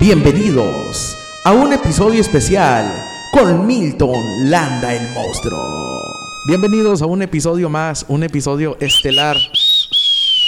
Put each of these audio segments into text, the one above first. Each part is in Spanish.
Bienvenidos a un episodio especial con Milton Landa el monstruo. Bienvenidos a un episodio más, un episodio estelar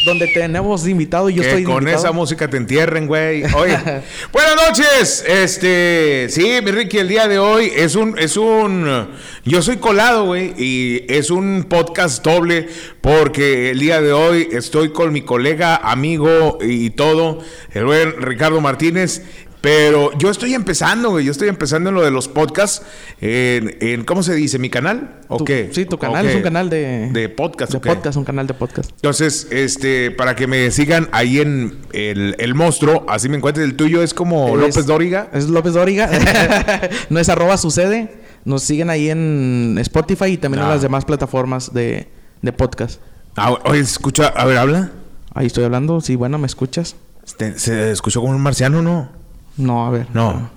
donde tenemos invitado y yo que estoy con invitado. esa música te entierren, güey. Oye, buenas noches. Este, sí, mi Ricky, el día de hoy es un, es un, yo soy colado, güey, y es un podcast doble porque el día de hoy estoy con mi colega, amigo y todo, el buen Ricardo Martínez. Pero yo estoy empezando, güey. Yo estoy empezando en lo de los podcasts. En, en- ¿Cómo se dice? ¿Mi canal? ¿O Tu- qué? Sí, tu canal ¿O es un canal de... De podcast. De podcast, un canal de podcast. Entonces, este, para que me sigan ahí en el, el monstruo, así me encuentres. El tuyo es como Es- López Dóriga. Es López Dóriga. no es arroba sucede. Nos siguen ahí en Spotify y también en Ah. las demás plataformas de, de podcast. Ah, oye, escucha, a ver, habla. Ahí estoy hablando. Sí, bueno, ¿me escuchas? Este, ¿Se escuchó como un marciano no? No, a ver. No.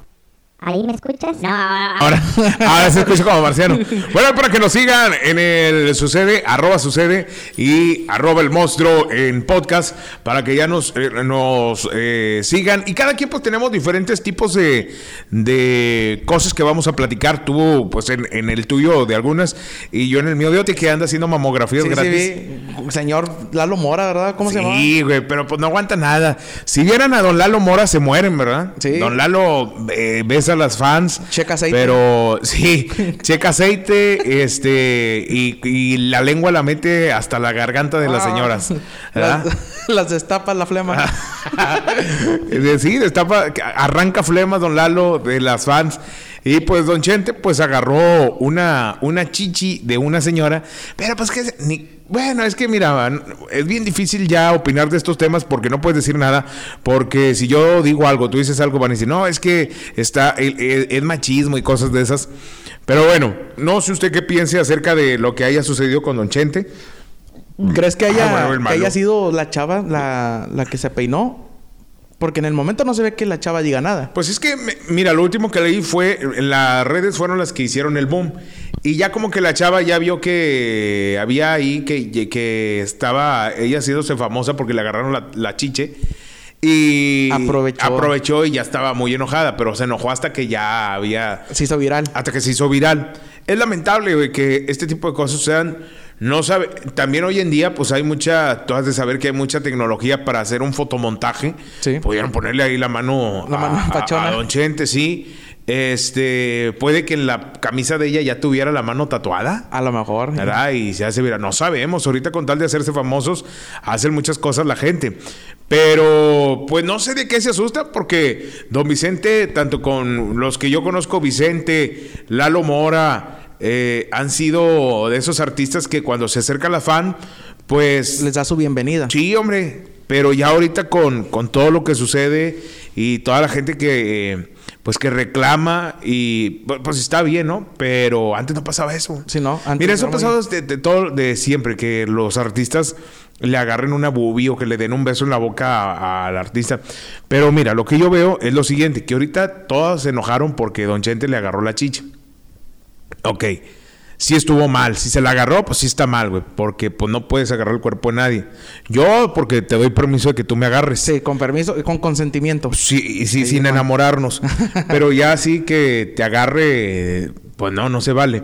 ¿Ahí me escuchas? No, Ahora, ahora se escucha como marciano. Bueno, para que nos sigan en el sucede, arroba sucede y arroba el monstruo en podcast, para que ya nos, eh, nos eh, sigan. Y cada quien pues tenemos diferentes tipos de, de cosas que vamos a platicar. Tú pues en, en el tuyo de algunas y yo en el mío de otro que anda haciendo mamografías Sí, sí, gratis. vi. Señor Lalo Mora, ¿verdad? ¿Cómo se llama? Sí, güey, pero pues no aguanta nada. Si vieran a Don Lalo Mora, se mueren, ¿verdad? Sí. Don Lalo eh, besa a las fans. Checa aceite. Pero sí, checa aceite, este, y, y la lengua la mete hasta la garganta de las Ah, señoras. ¿verdad? Las, las destapa la flema. Eh, sí, destapa, arranca flemas Don Lalo de las fans. Y pues Don Chente pues agarró una, una chichi de una señora. Pero pues que ni, bueno, es que mira, es bien difícil ya opinar de estos temas porque no puedes decir nada. Porque si yo digo algo, tú dices algo, van a decir, no, es que está, el- el- es machismo y cosas de esas. Pero bueno, no sé usted qué piense acerca de lo que haya sucedido con Don Chente. ¿Crees que haya, Ah, bueno, el que haya sido la chava la, la que se peinó? Porque en el momento no se ve que la chava diga nada. Pues es que, mira, lo último que leí fue, las redes fueron las que hicieron el boom. Y ya como que la chava ya vio que había ahí, que, que estaba ella haciéndose famosa porque le agarraron la, la chiche. Y Aprovechó. aprovechó y ya estaba muy enojada, pero se enojó hasta que ya había Se hizo viral. hasta que se hizo viral. Es lamentable, güey, que este tipo de cosas sean. No sabe. También hoy en día, pues hay mucha. Tú has de saber que hay mucha tecnología para hacer un fotomontaje. Sí. Pudieron ponerle ahí la mano. La mano a, a- pachona. a Don Chente, sí. Este. Puede que en la camisa de ella ya tuviera la mano tatuada. A lo mejor. ¿verdad? Y se hace viral. No sabemos. Ahorita con tal de hacerse famosos, hacen muchas cosas la gente. Pero, pues no sé de qué se asusta, porque don Vicente, tanto con los que yo conozco, Vicente, Lalo Mora, eh, han sido de esos artistas que cuando se acerca la fan, pues Les da su bienvenida. Sí, hombre. Pero ya ahorita con, con todo lo que sucede y toda la gente que eh, pues que reclama y pues está bien, ¿no? Pero antes no pasaba eso. Sí, ¿no? Antes Mira, eso ha pasado de, de todo de siempre, que los artistas le agarren una boobie o que le den un beso en la boca al artista. Pero mira, lo que yo veo es lo siguiente, que ahorita todos se enojaron porque Don Chente le agarró la chicha. Ok. Si estuvo mal, si se la agarró, pues sí está mal, güey, porque pues no puedes agarrar el cuerpo de nadie. Yo porque te doy permiso de que tú me agarres. Sí, con permiso, con consentimiento. Sí, y sí, Ahí sin enamorarnos. Pero ya sí que te agarre, pues no, no se vale.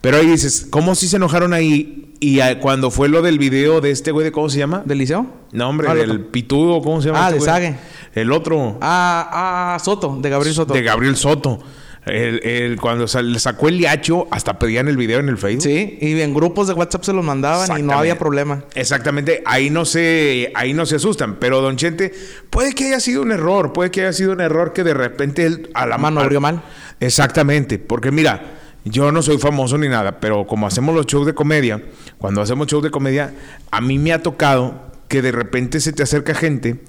Pero ahí dices, ¿cómo sí se enojaron ahí? Y ah, cuando fue lo del video de este güey de cómo se llama? ¿Del liceo? No, hombre, Ah, el del otro. pitudo, ¿cómo se llama? Ah, este de? Sage. El otro. Ah, ah, Soto, de Gabriel Soto. De Gabriel Soto. El, el- cuando sal- le sacó el liacho, hasta pedían el video en el Facebook. Sí, y en grupos de WhatsApp se los mandaban y no había problema. Exactamente, ahí no se, ahí no se asustan. Pero Don Chente, puede que haya sido un error, puede que haya sido un error que de repente él a la Mano abrió mal. Exactamente, porque mira, yo no soy famoso ni nada, pero como hacemos los shows de comedia, cuando hacemos shows de comedia, a mí me ha tocado que de repente se te acerca gente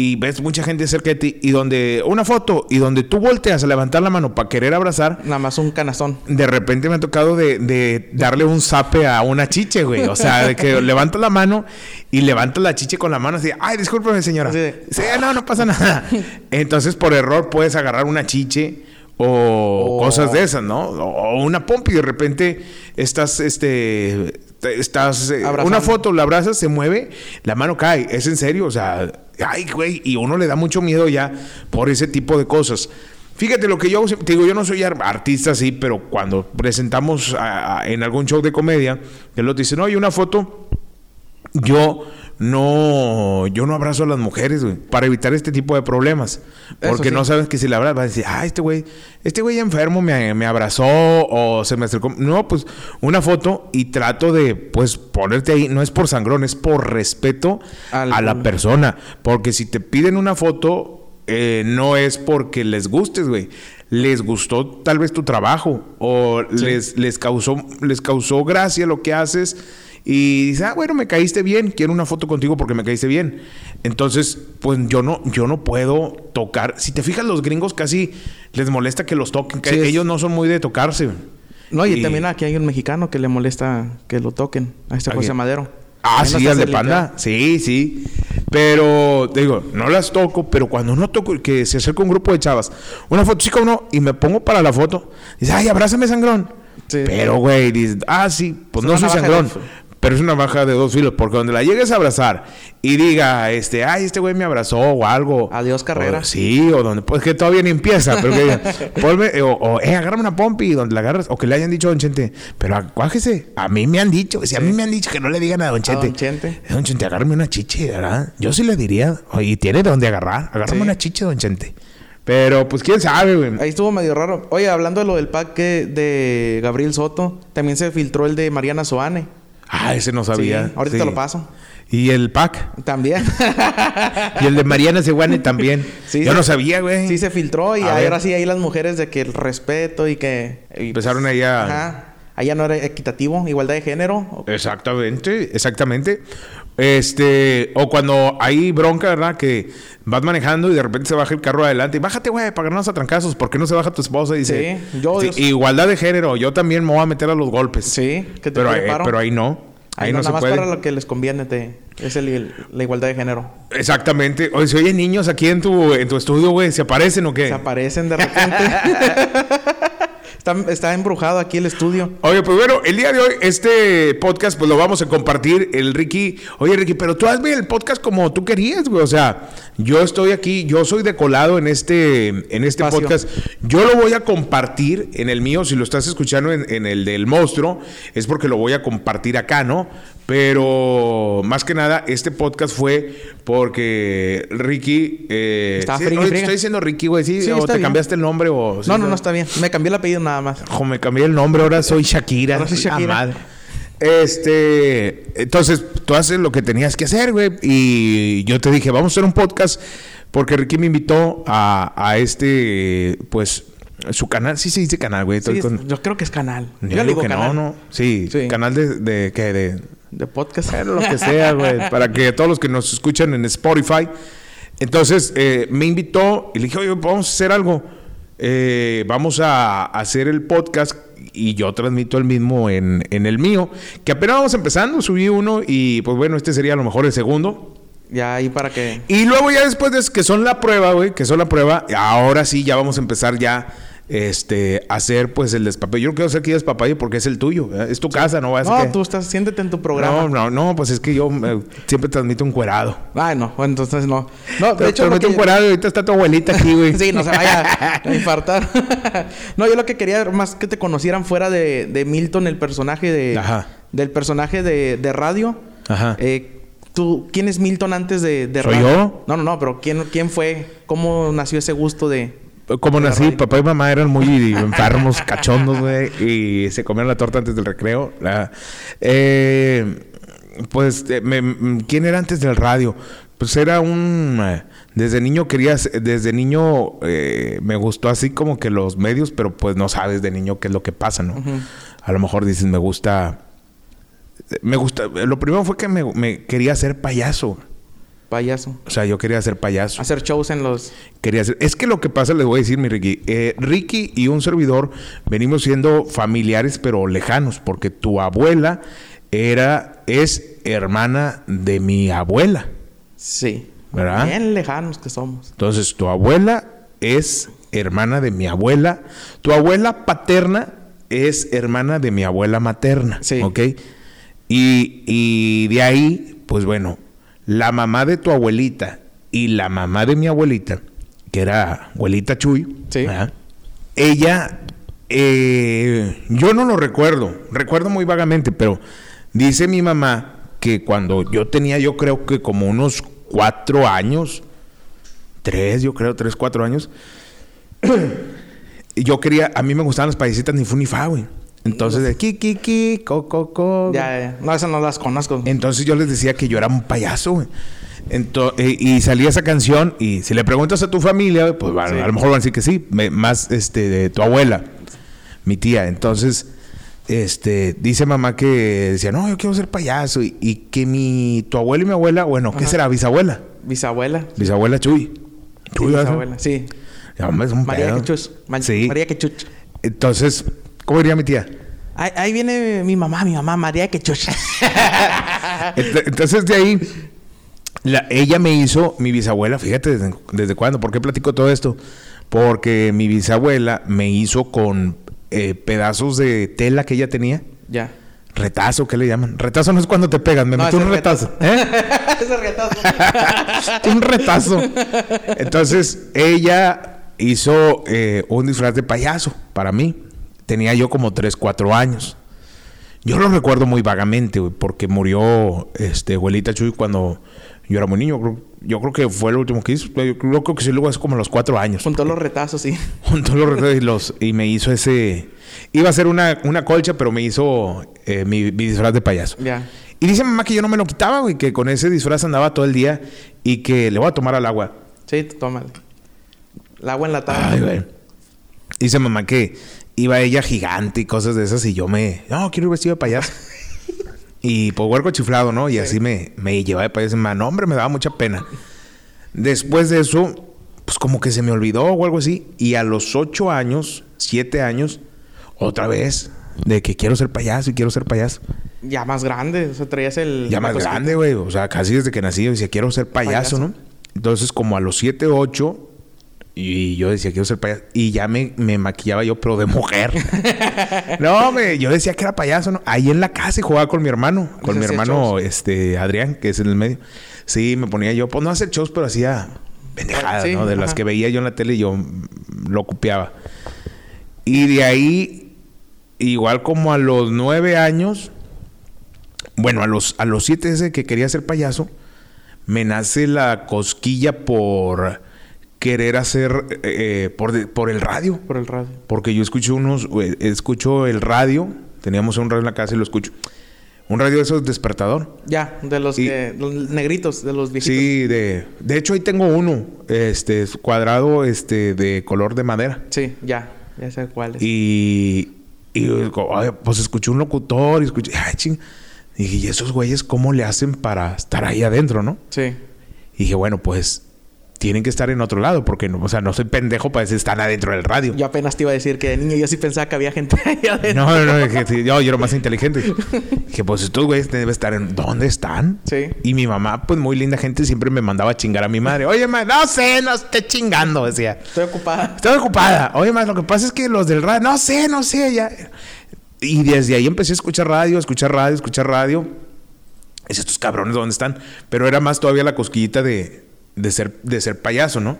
y ves mucha gente cerca de ti y donde una foto y donde tú volteas a levantar la mano para querer abrazar, Nada más un canastón. de repente me ha tocado de, de darle un zape a una chiche, güey. O sea, de que levanta la mano y levanta la chiche con la mano así, ay, discúlpeme, señora. Sí, no, no pasa nada. Entonces, por error, puedes agarrar una chiche o O- cosas de esas, ¿no? O una pompa y de repente estás, este, te- estás, eh, Abrazando. una foto, la abrazas, se mueve, la mano cae. Es en serio, o sea, Ay, güey, y uno le da mucho miedo ya por ese tipo de cosas. Fíjate lo que yo digo, yo no soy ar- artista así, pero cuando presentamos en algún show de comedia, que lo dicen, oye, una foto, yo no, yo no abrazo a las mujeres, güey, para evitar este tipo de problemas. Porque sí. no sabes que si la abrazas, vas a decir, ah, este güey, este güey enfermo me, me abrazó o se me acercó. No, pues una foto y trato de, pues, ponerte ahí. No es por sangrón, es por respeto Al- a la persona. Porque si te piden una foto, eh, no es porque les gustes, güey. Les gustó tal vez tu trabajo o les, les, causó, les causó gracia lo que haces y dices, ah, bueno, me caíste bien, quiero una foto contigo porque me caíste bien. Entonces, pues yo no, yo no puedo tocar. Si te fijas, los gringos casi les molesta que los toquen, es- ellos no son muy de tocarse. No, y, Y- también aquí hay un mexicano que le molesta que lo toquen. A este ¿A José? Madero. Ah, no sí, al de panda. Sí, sí. Pero, te digo, no las toco, pero cuando no toco, que se acerca un grupo de chavas, una foto, sí, como no, y me pongo para la foto, dice, ay, abrázame, sangrón. Sí. Pero, güey, dices, ah, sí, pues Es no soy sangrón. Pero es una baja de dos filos, porque donde la llegues a abrazar y diga, este, ay, este güey me abrazó o algo. Adiós, carrera. O- sí, o donde, pues que todavía ni empieza, pero que diga, ponme, o, o, eh, agárrame una pompi, donde la agarras, o que le hayan dicho a Don Chente, pero acuájese, a mí me han dicho, si a mí me han dicho que no le digan a Don Chente. Don Chente. Eh, Don Chente, agárrame una chiche, ¿verdad? Yo sí le diría, oye, tiene de dónde agarrar, agárrame Sí. una chiche, Don Chente. Pero, pues, quién sabe, güey. Ahí estuvo medio raro. Oye, hablando de lo del pack de Gabriel Soto, también se filtró el de Mariana Soane. Ah, ese no sabía. Sí, ahorita te lo paso. Y el pack. También. Y el de Mariana Seguane también. Sí, Yo se- no sabía, güey. sí se filtró y ahora ver. sí ahí las mujeres de que el respeto y que... y- Empezaron ahí a... Ajá. Allá no era equitativo, igualdad de género. Exactamente, exactamente. Este, o cuando hay bronca, ¿verdad? Que vas manejando y de repente se baja el carro adelante y bájate, güey, para ganarnos a trancazos. ¿Por qué no se baja tu esposa? Y dice, Sí, yo- Sí, igualdad de género, yo también me voy a meter a los golpes. Sí, que te pero, ahí- pero ahí no. Ahí, Ahí no, no, se nada más puede. para lo que les conviene te, es el- el- la igualdad de género. Exactamente. Oye, si oye niños aquí en tu, en tu estudio, güey, ¿se aparecen o qué? Se aparecen de repente. está, está embrujado aquí el estudio. Oye, pues bueno, el día de hoy este podcast pues lo vamos a compartir el Ricky. Oye, Ricky, pero tú hazme el podcast como tú querías, güey. O sea, yo estoy aquí, yo soy de colado en este, en este Espacio. podcast. Yo lo voy a compartir en el mío. Si lo estás escuchando en, en el del monstruo, es porque lo voy a compartir acá, ¿no? Pero más que nada, este podcast fue porque Ricky. Eh, Estaba sí, oye, te estoy diciendo Ricky, güey. Sí, Sí, o está te bien. cambiaste el nombre o. sí, No, no, no está bien. Me cambié el apellido nada más. Ojo, me cambié el nombre, ahora soy Shakira. Ahora soy La Shakira. madre. Este, entonces tú haces lo que tenías que hacer, güey. Y yo te dije, vamos a hacer un podcast porque Ricky me invitó a, a este, pues, su canal. Sí se dice canal, güey. Sí, con- Yo creo que es canal. Yo Yo le digo digo que canal. no, no. Sí, Sí. canal de, de, ¿qué? De, De podcast. bueno, lo que sea, güey. para que todos los que nos escuchan en Spotify. Entonces, eh, me invitó y le dije, oye, vamos a hacer algo. Eh, vamos a hacer el podcast y yo transmito el mismo en, en el mío. Que apenas vamos empezando, subí uno y pues bueno, este sería a lo mejor el segundo. Ya ahí para que... Y luego ya después de que son la prueba, güey, que son la prueba, ahora sí ya vamos a empezar ya este hacer pues el despapalle. Yo no quiero hacer aquí despapalle porque es el tuyo, es tu casa, no vas a No, tú estás... Siéntete en tu programa. no, no, no, pues es que yo eh, siempre transmito un cuerado. Ay, no. Bueno, entonces no. No, de hecho... transmito que- un cuerado y ahorita está tu abuelita aquí, güey. Sí, no se vaya a infartar. no, yo lo que quería más que te conocieran fuera de, de Milton, el personaje de... Ajá. Del personaje de, de radio. Ajá. Eh, ¿Tú, quién es Milton antes de, de ¿Soy radio? yo? No, no, no, pero ¿quién, ¿quién fue? ¿Cómo nació ese gusto de...? Como nací, radio? papá y mamá eran muy enfermos, cachondos, güey, y se comían la torta antes del recreo. La- eh, pues, eh, me- ¿quién era antes del radio? Pues era un... eh, Desde niño quería... ser- Desde niño eh, me gustó así como que los medios, pero pues no sabes de niño qué es lo que pasa, ¿no? A lo mejor dices, me gusta... Me gusta... Lo primero fue que me, me quería hacer payaso. Payaso. O sea, yo quería ser payaso. Hacer shows en los... Quería hacer. Es que lo que pasa, les voy a decir, mi Ricky. eh, Ricky y un servidor venimos siendo familiares, pero lejanos, porque tu abuela era, es hermana de mi abuela. Sí. ¿Verdad? Bien lejanos que somos. Entonces, tu abuela es hermana de mi abuela. Tu abuela paterna es hermana de mi abuela materna. Sí. ¿Ok? Y, y de ahí, pues bueno, la mamá de tu abuelita Y la mamá de mi abuelita, que era abuelita Chuy, ella, eh, yo no lo recuerdo, recuerdo muy vagamente, pero dice mi mamá que cuando yo tenía, yo creo que como unos cuatro años, tres, yo creo, tres, cuatro años, yo quería, a mí me gustaban las payasitas ni fu ni fa, güey. Entonces, de ki, ki, ki, co, co, co. Ya, ya. No, esas no las conozco. Entonces yo les decía que yo era un payaso, güey. Eh, y salía esa canción y si le preguntas a tu familia, pues Sí. a lo mejor van a decir que sí, más este de tu abuela, mi tía. Entonces, este, dice mamá que decía, no, yo quiero ser payaso y, y que mi tu abuelo y mi abuela, bueno, ¿qué Ajá. será? Bisabuela, Bisabuela. bisabuela Chuy. Sí, Chuy, ¿verdad? bisabuela. Sí. Ya, hombre, es un María. Quechuch. Ma- Sí. María Quechuch. Entonces, ¿cómo diría mi tía? Ahí, ahí viene mi mamá, mi mamá, María Quechuch. Ent- Entonces de ahí, la- ella me hizo, mi bisabuela, fíjate desde, desde cuándo, ¿por qué platico todo esto? Porque mi bisabuela me hizo con eh, pedazos de tela que ella tenía. ya. Retazo, ¿qué le llaman? Retazo no es cuando te pegan, me No, metió un es retazo. ¿Eh? Ese retazo. un retazo. Entonces, ella hizo eh, un disfraz de payaso para mí. Tenía yo como 3, 4 años. Yo lo recuerdo muy vagamente, güey, porque murió este abuelita Chuy cuando yo era muy niño. Creo- Yo creo que fue lo último que hizo. Yo creo que sí, luego es como a los 4 años. Juntó los retazos, sí. Juntó los retos y, los, y me hizo ese... Iba a ser una, una colcha, pero me hizo eh, mi, mi disfraz de payaso. Ya. Y dice mamá que yo no me lo quitaba, güey, que con ese disfraz andaba todo el día y que le voy a tomar al agua. Sí, tómale. El agua enlatada. Ay, güey. Dice mamá que iba ella gigante y cosas de esas y yo me... No, quiero ir vestido de payaso. y pues huerco chiflado, ¿no? Y así me, me llevaba de payaso. Man, hombre, me daba mucha pena. Después de eso, pues como que se me olvidó o algo así. Y a los ocho años, siete años, otra vez, de que quiero ser payaso y quiero ser payaso. Ya más grande. O sea, traías el... Ya más cosita. grande, güey. O sea, casi desde que nací yo decía, quiero ser payaso, Payaso. ¿no? Entonces, como a los 7, 8, y yo decía, quiero ser payaso. Y ya me, me maquillaba yo, pero de mujer. no, me, yo decía que era payaso, ¿no? Ahí en la casa y jugaba con mi hermano. Con mi hermano, shows. este, Adrián, que es en el medio. Sí, me ponía yo, pues no hacer shows, pero hacía pendejadas, Sí, ¿no? De las que veía yo en la tele y yo lo copiaba. Y de ahí, igual como a los nueve años, bueno, a los, a los siete ese que quería ser payaso, me nace la cosquilla por querer hacer eh, eh, por, de- por el radio. Por el radio. Porque yo escucho unos, eh, escucho el radio, teníamos un radio en la casa y lo escucho. Un radio de esos despertador. Ya, de los Y- que... Los negritos, de los viejitos. Sí, de, de hecho ahí tengo uno, este, es cuadrado, este, de color de madera. Sí, ya. Ya sé cuál es. Y, y yo digo, "Ay, pues escuché un locutor y escuché, ay, ching. Y dije, ¿y esos güeyes cómo le hacen para estar ahí adentro, no? Sí. Y dije, bueno, pues tienen que estar en otro lado, porque no, o sea, no soy pendejo para decir están adentro del radio. Yo apenas te iba a decir que de niño yo sí pensaba que había gente ahí adentro. No, no, no, dije, sí, yo, yo era más inteligente. Dije, pues estos güeyes deben estar en. ¿Dónde están? Sí. Y mi mamá, pues muy linda gente, siempre me mandaba a chingar a mi madre. Oye, ma, no sé, no esté chingando, decía. Estoy ocupada. Estoy ocupada. Oye, más lo que pasa es que los del radio, no sé, no sé, ya. Y desde ahí empecé a escuchar radio, escuchar radio, escuchar radio. Es estos cabrones, ¿dónde están? Pero era más todavía la cosquillita de, de, ser, de ser payaso, ¿no?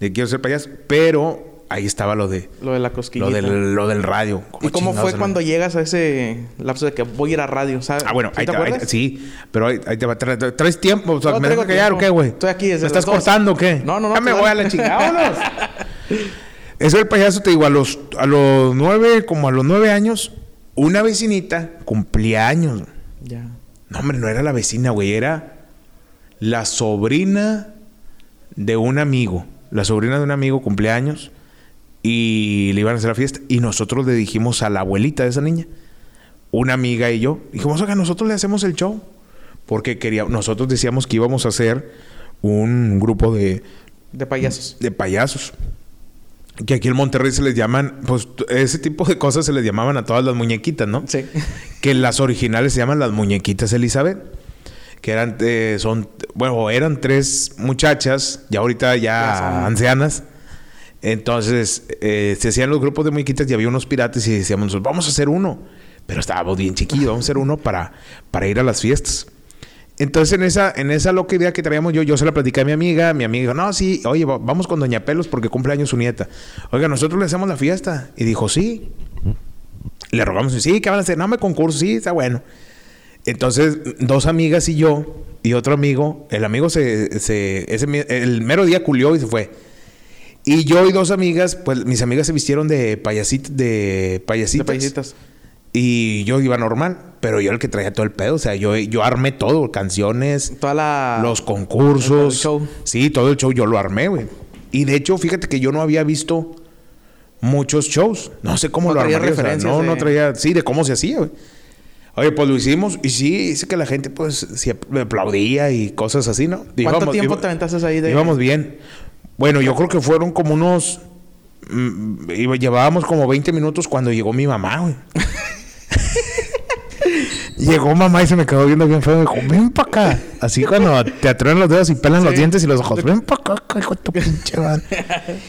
De quiero ser payaso. Pero ahí estaba lo de Lo de la cosquillita. lo del, lo del radio. ¿Y cómo fue cuando llegas a ese lapso de que voy a ir a radio? ¿sabes? Ah, bueno, ¿Sí ahí te te, ahí sí, pero ahí, ahí te va. tra- tra- ¿Traes tiempo? O sea, No, ¿Me traigo dejas callar o qué, güey? Estoy aquí desde ¿Me estás cortando o qué? No, no, no, Ya me voy a la chingada. Eso del payaso, te digo, a los, a los nueve, como a los nueve años, una vecinita cumplía años. Ya. No, hombre, no era la vecina, güey, era la sobrina de un amigo. La sobrina de un amigo cumplía años y le iban a hacer la fiesta. Y nosotros le dijimos a la abuelita de esa niña, una amiga y yo, dijimos, oiga, nosotros le hacemos el show. Porque queríamos, nosotros decíamos que íbamos a hacer un grupo de, De payasos. de payasos. Que aquí en Monterrey se les llaman, pues ese tipo de cosas se les llamaban a todas las muñequitas, ¿no? Sí. que las originales se llaman las muñequitas Elizabeth, que eran, eh, son, bueno, eran tres muchachas, ya ahorita ya, ancianas. Entonces, eh, se hacían los grupos de muñequitas y había unos piratas y decíamos, nosotros, vamos a hacer uno. Pero estábamos bien chiquillos, vamos a hacer uno para, para ir a las fiestas. Entonces, en esa, en esa loca idea que traíamos yo, yo se la platicé a mi amiga. Mi amiga dijo, no, sí, oye, va- vamos con Doña Pelos porque cumple años su nieta. Oiga, nosotros le hacemos la fiesta. Y dijo, sí. Le rogamos, sí, ¿qué van a hacer? No, me concurso, sí, está bueno. Entonces, dos amigas y yo, y otro amigo, el amigo se, se ese, el mero día culió y se fue. Y yo y dos amigas, pues mis amigas se vistieron de payasit, de De payasitas. payasitas. Y yo iba normal, pero yo el que traía todo el pedo. O sea, yo, yo armé todo, canciones, Toda la... los concursos. el show. Sí, todo el show yo lo armé, güey. Y de hecho, fíjate que yo no había visto muchos shows. No sé cómo No lo armaría. o sea, no, de- no traía, sí, de cómo se hacía, güey. Oye, pues lo hicimos y sí, dice que la gente pues sí me aplaudía y cosas así, ¿no? ¿Cuánto Íbamos- tiempo iba- te aventaste ahí de...? Íbamos bien. Bueno, yo creo que fueron como unos... mm, llevábamos como 20 minutos cuando llegó mi mamá, güey. llegó mamá y se me quedó viendo bien feo. Me dijo, ven para acá. Así cuando te atruenan los dedos y pelan los dientes y los ojos. Ven para acá, hijo de tu pinche madre.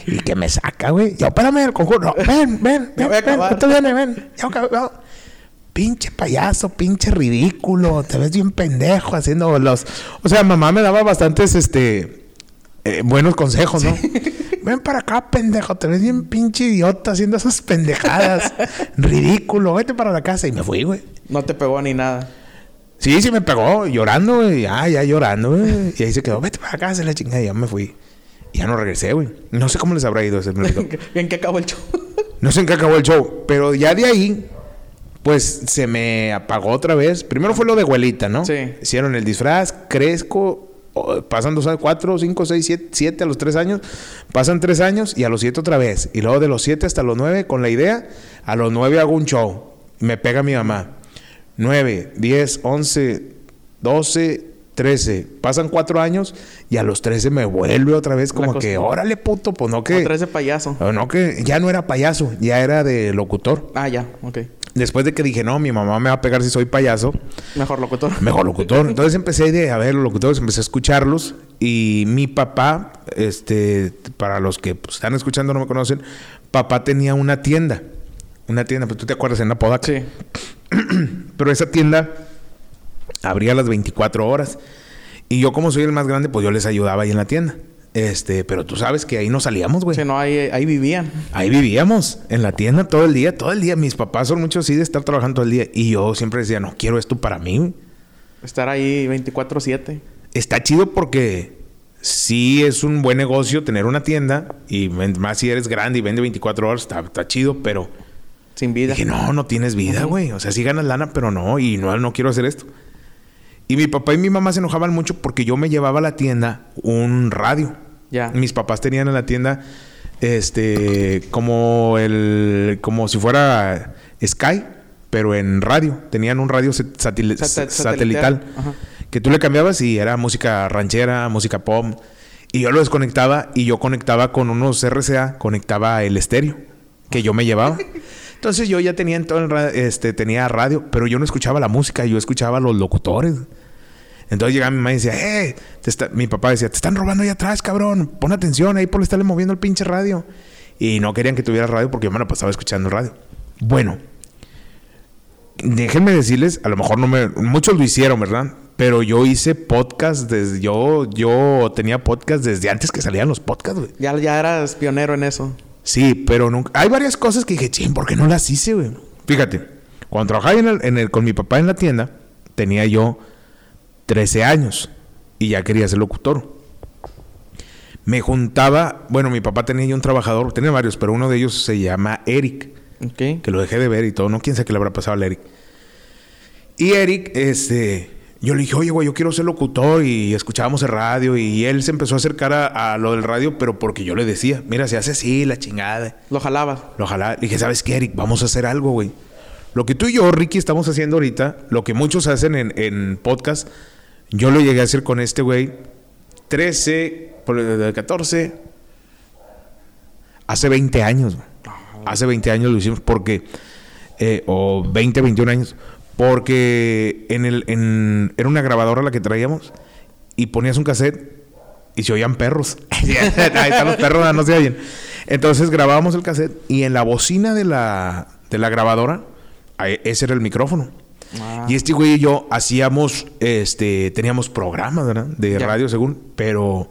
Y que me saca, güey. Yo, espérame el conjuro. No, ven, ven, ven, ven. acabar. ahorita viene, ven. Ya ya. Pinche payaso, pinche ridículo. Te ves bien pendejo haciendo los... O sea, mamá me daba bastantes, este... eh, buenos consejos, ¿no? Ven para acá, pendejo. Te ves bien pinche idiota haciendo esas pendejadas. Ridículo. Vete para la casa. Y me fui, güey. No te pegó ni nada. Sí, sí me pegó. Llorando, güey. Ya, ya llorando, güey. Y ahí se quedó. Vete para la casa, la chingada. Y ya me fui. Y ya no regresé, güey. No sé cómo les habrá ido ese. ¿En qué acabó el show? No sé en qué acabó el show. Pero ya de ahí... Pues se me apagó otra vez. Primero fue lo de abuelita, ¿no? Sí. Hicieron el disfraz, crezco, o- pasan dos años, cuatro, cinco, seis, siete, siete a los tres años. Pasan tres años y a los siete otra vez. Y luego de los siete hasta los nueve con la idea, a los nueve hago un show. Me pega mi mamá. Nueve, diez, once, doce, trece. Pasan cuatro años y a los trece me vuelve otra vez como que, órale puto, pues no que... Otra vez de payaso. no que ya no era payaso, ya era de locutor. Ah, ya. Ok. Después de que dije, no, mi mamá me va a pegar si soy payaso, Mejor locutor. mejor locutor. Entonces empecé de, a ver los locutores, empecé a escucharlos. Y mi papá, este, para los que pues, están escuchando no me conocen, papá tenía una tienda. Una tienda, pues tú te acuerdas, en Apodaca. Sí. Pero esa tienda abría las 24 horas. Y yo, como soy el más grande, pues yo les ayudaba ahí en la tienda. Este, pero tú sabes que ahí no salíamos, güey. Sí, no, ahí, ahí vivían. Ahí vivíamos, en la tienda todo el día, todo el día. Mis papás son muchos así de estar trabajando todo el día. Y yo siempre decía, no quiero esto para mí. Estar ahí 24-7. Está chido porque sí es un buen negocio tener una tienda. Y más si eres grande y vende 24 horas, está, está chido. Pero Sin vida. dije, no, no tienes vida, güey. O sea, sí ganas lana, pero no. Y no, no quiero hacer esto. Y mi papá y mi mamá se enojaban mucho porque yo me llevaba a la tienda un radio. Ya. Mis papás tenían en la tienda este como el como si fuera Sky, pero en radio. Tenían un radio sat- satelital satelital. Que tú le cambiabas y era música ranchera, música pop. Y yo lo desconectaba y yo conectaba con unos RCA, conectaba el estéreo que yo me llevaba. Entonces yo ya tenía en todo el ra- este tenía radio, pero yo no escuchaba la música, yo escuchaba a los locutores. Entonces llegaba mi mamá y decía, ¡eh! te está-" mi papá decía, te están robando ahí atrás, cabrón. Pon atención ahí por estarle moviendo el pinche radio. Y no querían que tuviera radio porque yo me la pasaba escuchando radio. Bueno, déjenme decirles, a lo mejor no me... Muchos lo hicieron, ¿verdad? Pero yo hice podcast desde... Yo, yo tenía podcast desde antes que salían los podcasts, güey. Ya, ya eras pionero en eso. Sí, pero nunca... Hay varias cosas que dije, ching, ¿por qué no las hice, güey? Fíjate, cuando trabajaba en el, en el- con mi papá en la tienda, tenía yo 13 años y ya quería ser locutor. Me juntaba... Bueno, mi papá tenía un trabajador, tenía varios, pero uno de ellos se llama Eric que lo dejé de ver y todo, no quién sabe qué le habrá pasado al Eric. Y Eric, este, yo le dije, oye, güey, yo quiero ser locutor y escuchábamos el radio y él se empezó a acercar a, a lo del radio, pero porque yo le decía, mira, se hace así, la chingada. Lo jalabas. Lo. Le dije, ¿sabes qué, Eric? Vamos a hacer algo, güey. Lo que tú y yo, Ricky, estamos haciendo ahorita, lo que muchos hacen en, en podcast, yo lo llegué a hacer con este güey. 13, por- eh, 14, hace 20 años. Hace 20 años lo hicimos porque, eh, o 20, 21 años, porque en el, era una grabadora la que traíamos y ponías un cassette y se oían perros. Ahí están los perros, no se oyen. Entonces grabábamos el cassette y en la bocina de la, de la grabadora, ese era el micrófono. Ah. Y este güey y yo hacíamos, este, teníamos programas, ¿verdad? De Ya. radio según, pero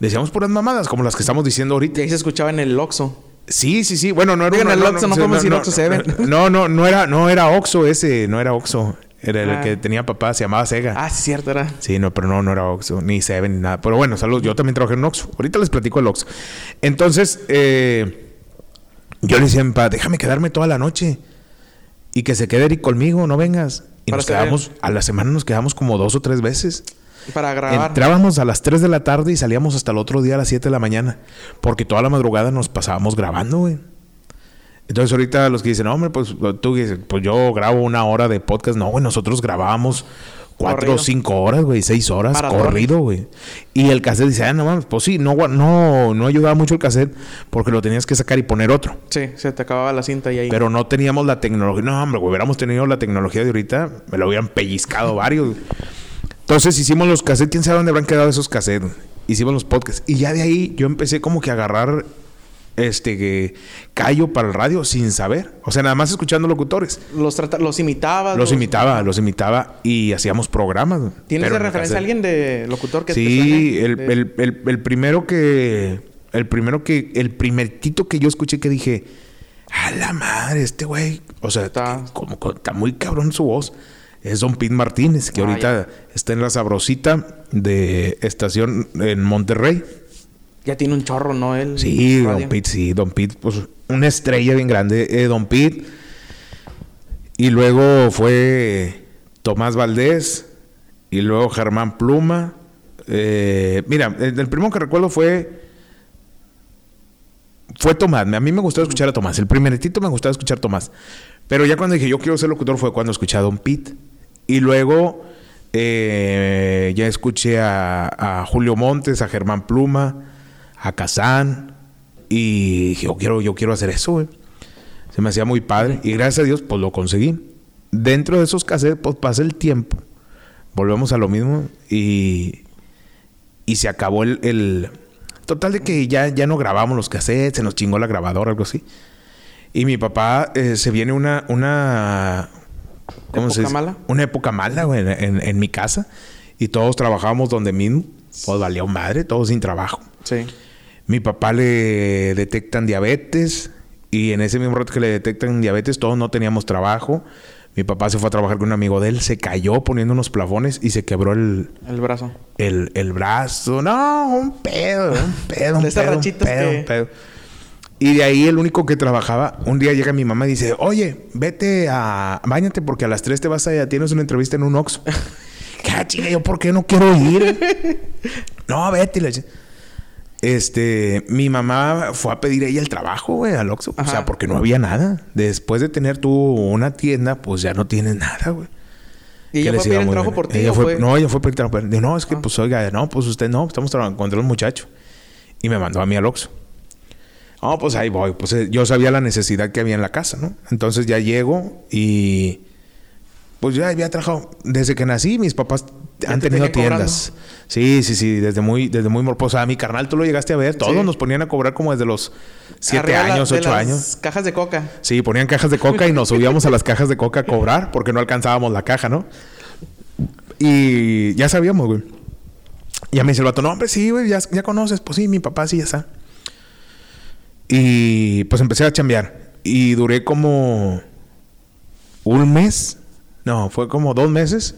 decíamos puras mamadas, como las que estamos diciendo ahorita. Y ahí se escuchaba en el Oxxo. Sí, sí, sí. Bueno, no era Oxxo, no podemos decir Oxxo Seven. No, no, no era, no era Oxxo ese, no era Oxxo. Era el Ah. que tenía papá, se llamaba Sega. Ah, cierto, era. Sí, no, pero no, no era Oxxo, ni Seven, ni nada. Pero bueno, saludos. Yo también trabajé en Oxxo. Ahorita les platico el Oxxo. Entonces, eh, yo le decía a mi papá, déjame quedarme toda la noche. Y que se quede Eric conmigo, no vengas. Y Para nos quedamos, a la semana nos quedamos como dos o tres veces. Para grabar. Entrábamos a las 3 de la tarde y salíamos hasta el otro día a las 7 de la mañana. Porque toda la madrugada nos pasábamos grabando, güey. Entonces ahorita los que dicen, no, hombre, pues tú dices, pues yo grabo una hora de podcast. No, güey, nosotros grabábamos cuatro o cinco horas, güey, seis horas Maratón. corrido, güey. Y el cassette dice, ah, no mames, pues sí, no, no, no ayudaba mucho el cassette porque lo tenías que sacar y poner otro. Sí, se te acababa la cinta y ahí. Pero no teníamos la tecnología. No, hombre, güey, hubiéramos tenido la tecnología de ahorita, me lo hubieran pellizcado varios. Entonces hicimos los cassettes, quién sabe dónde habrán quedado esos cassettes. Hicimos los podcasts. Y ya de ahí yo empecé como que a agarrar este que callo para el radio sin saber. O sea, nada más escuchando locutores. los, trata- los imitabas. Los imitaba, los imitaba y hacíamos programas. ¿Tienes de referencia a alguien de locutor que te Sí, suene? el, De- el- el- el primero que. El primero que. El primerito que yo escuché que dije. A la madre, este güey. O sea, Está- como, co- está muy cabrón su voz. Es Don Pete Martínez, que Ah, ahorita está en la sabrosita de estación en Monterrey. Ya tiene un chorro, ¿no? Él. Sí, radio. Don Pete, sí, Don Pete, pues una estrella bien grande, eh, Don Pete. Y luego fue Tomás Valdés. Y luego Germán Pluma. Eh, mira, el, el primero que recuerdo fue. Fue Tomás. A mí me gustaba escuchar a Tomás. El primeritito me gustaba escuchar a Tomás. Pero ya cuando dije yo quiero ser locutor fue cuando escuché a Don Pete. Y luego eh, ya escuché a, a Julio Montes, a Germán Pluma, a Kazán. Y dije, yo quiero, yo quiero hacer eso, güey. Se me hacía muy padre. Y gracias a Dios, pues lo conseguí. Dentro de esos cassettes, pues pasa el tiempo. Volvemos a lo mismo. Y, y se acabó el, el- Total de que ya, ya no grabamos los cassettes, se nos chingó la grabadora, algo así. Y mi papá eh, se viene una, una ¿cómo se ¿Época dice? mala? Una época mala, güey, en, en- en mi casa. Y todos trabajábamos donde mismo. Pues valió madre, todos sin trabajo. Sí. Mi papá le detectan diabetes. Y en ese mismo rato que le detectan diabetes, todos no teníamos trabajo. Mi papá se fue a trabajar con un amigo de él, se cayó poniendo unos plafones y se quebró el, El brazo. el, el brazo. No, un pedo, un pedo, un pedo, un pedo, que- un pedo. Y de ahí el único que trabajaba, un día llega mi mamá y dice, oye, vete a... Báñate porque a las 3 te vas a... Tienes una entrevista en un Oxxo. ¿Qué ah, chinga? ¿Yo por qué no quiero ir? no, vete. Este... Mi mamá fue a pedir ella el trabajo, güey, al Oxxo. O sea, porque no había nada. Después de tener tú una tienda, pues ya no tienes nada, güey. ¿Y ella fue a pedir el trabajo bien. por ti? Ella o fue, fue- No, ella fue por el trabajo. Dijo, no, es que Ah. pues oiga, no, pues usted no, estamos trabajando contra un muchacho. Y me mandó a mí al Oxxo. No, pues ahí voy. Pues eh, yo sabía la necesidad que había en la casa, ¿no? Entonces ya llego y... Pues ya había trabajado. Desde que nací, mis papás han te tenido tiendas. Sí, sí, sí. Desde muy, desde muy morposa. A mi carnal, tú lo llegaste a ver. Todos Sí. nos ponían a cobrar como desde los siete Arriba años, de ocho las años. Cajas de coca. Sí, ponían cajas de coca y nos subíamos a las cajas de coca a cobrar porque no alcanzábamos la caja, ¿no? Y ya sabíamos, güey. Ya me dice el vato, no, hombre, sí, güey, ya, ya conoces. Pues sí, mi papá sí, ya está. Y pues empecé a chambear. Y duré como un mes. No, fue como dos meses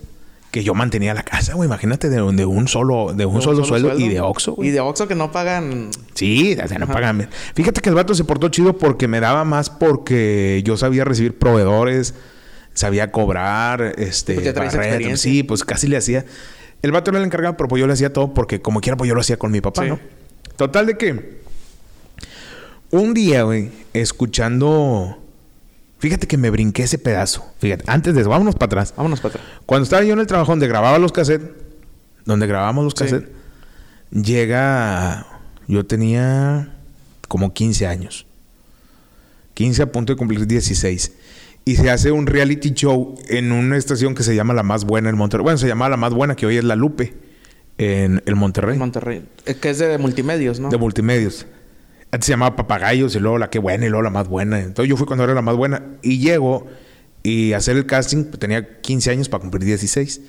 que yo mantenía la casa, güey. Imagínate de, de un solo, de un, De solo, sueldo, y de Oxxo, güey. Y de Oxxo que no pagan... Sí, o sea, no pagan. Fíjate que el vato se portó chido porque me daba más porque yo sabía recibir proveedores, sabía cobrar, este, Pues ya barrer. Sí, pues casi le hacía. El vato era el encargado, pero pues yo le hacía todo porque como quiera, pues yo lo hacía con mi papá, Sí. ¿no? Total de que un día, güey, escuchando. Fíjate que me brinqué ese pedazo. Fíjate, antes de eso, vámonos para atrás. Vámonos para atrás. Cuando estaba yo en el trabajo donde grababa los cassettes, donde grabábamos los Sí. cassettes, llega. Yo tenía como 15 años. 15 a punto de cumplir 16. Y se hace un reality show en una estación que se llama La Más Buena en Monterrey. Bueno, se llamaba La Más Buena, que hoy es La Lupe, en el Monterrey, En Monterrey. Eh, que es de multimedios, ¿no? de multimedios. Antes se llamaba Papagayos y luego La Que Buena y luego La Más Buena. Entonces yo fui cuando era La Más Buena. Y llego y hacer el casting. Tenía 15 años para cumplir 16.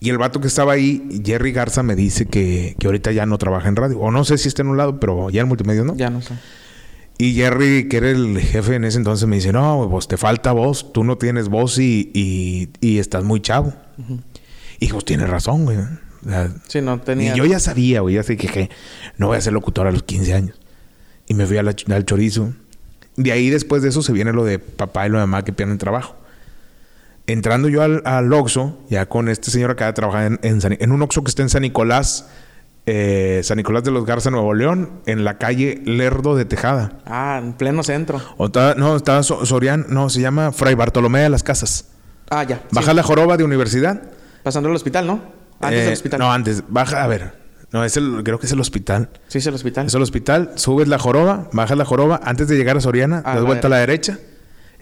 Y el vato que estaba ahí, Jerry Garza, me dice que, que ahorita ya no trabaja en radio. O no sé si está en un lado, pero ya en multimedia, ¿no? Ya no sé. Y Jerry, que era el jefe en ese entonces, me dice, no, pues te falta voz, tú no tienes voz y, y, y estás muy chavo. Y pues tienes razón, güey. O sea, Sí, no tenía. y yo ya sabía, güey, ya sé que, que no voy a ser locutor a los 15 años. Y me fui a la ch- al chorizo. De ahí después de eso se viene lo de papá y lo de mamá que pierden trabajo. Entrando yo al, al Oxxo, ya con este señor acá trabajaba en, en, San- en un Oxxo que está en San Nicolás, eh, San Nicolás de los Garza, Nuevo León, en la calle Lerdo de Tejada. Ah, en pleno centro. O no, estaba So- Sorian, no, se llama Fray Bartolomé de las Casas. Ah, ya. Baja sí. la joroba de universidad. Pasando al hospital, ¿no? Antes Eh, del hospital. No, antes. Baja, a ver. No, es el, creo que es el hospital. Sí, es el hospital. Es el hospital, subes la joroba, bajas la joroba, antes de llegar a Soriana, das vuelta a la derecha.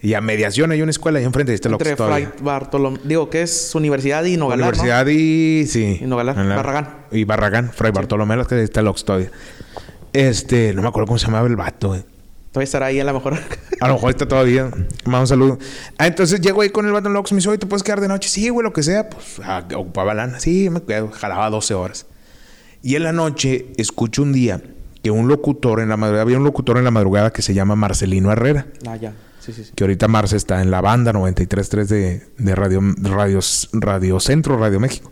Y a mediación hay una escuela ahí enfrente, el Entre. Fray Bartolomé. Digo, que es Universidad y Nogalar, Universidad y... Sí. Y Nogalar, Barragán. Y Barragán, Fray Bartolomé, las que está el Oxxo todavía. Este, no me acuerdo cómo se llamaba el vato, güey. ¿no? Todavía estará ahí a lo mejor. A lo mejor está todavía. Manda un saludo. Ah, entonces llego ahí con el vato en Oxxo. Me dice, oye, ¿te puedes quedar de noche? Sí, güey, lo que sea. Pues ah, ocupaba lana. Sí, me quedo. Jalaba 12 horas. Y en la noche escucho un día que un locutor en la madrugada... Había un locutor en la madrugada que se llama Marcelino Herrera. ah, ya. Sí, sí, sí. Que ahorita Marce está en la banda 93.3 de, de Radio, Radio, Radio Centro, Radio México.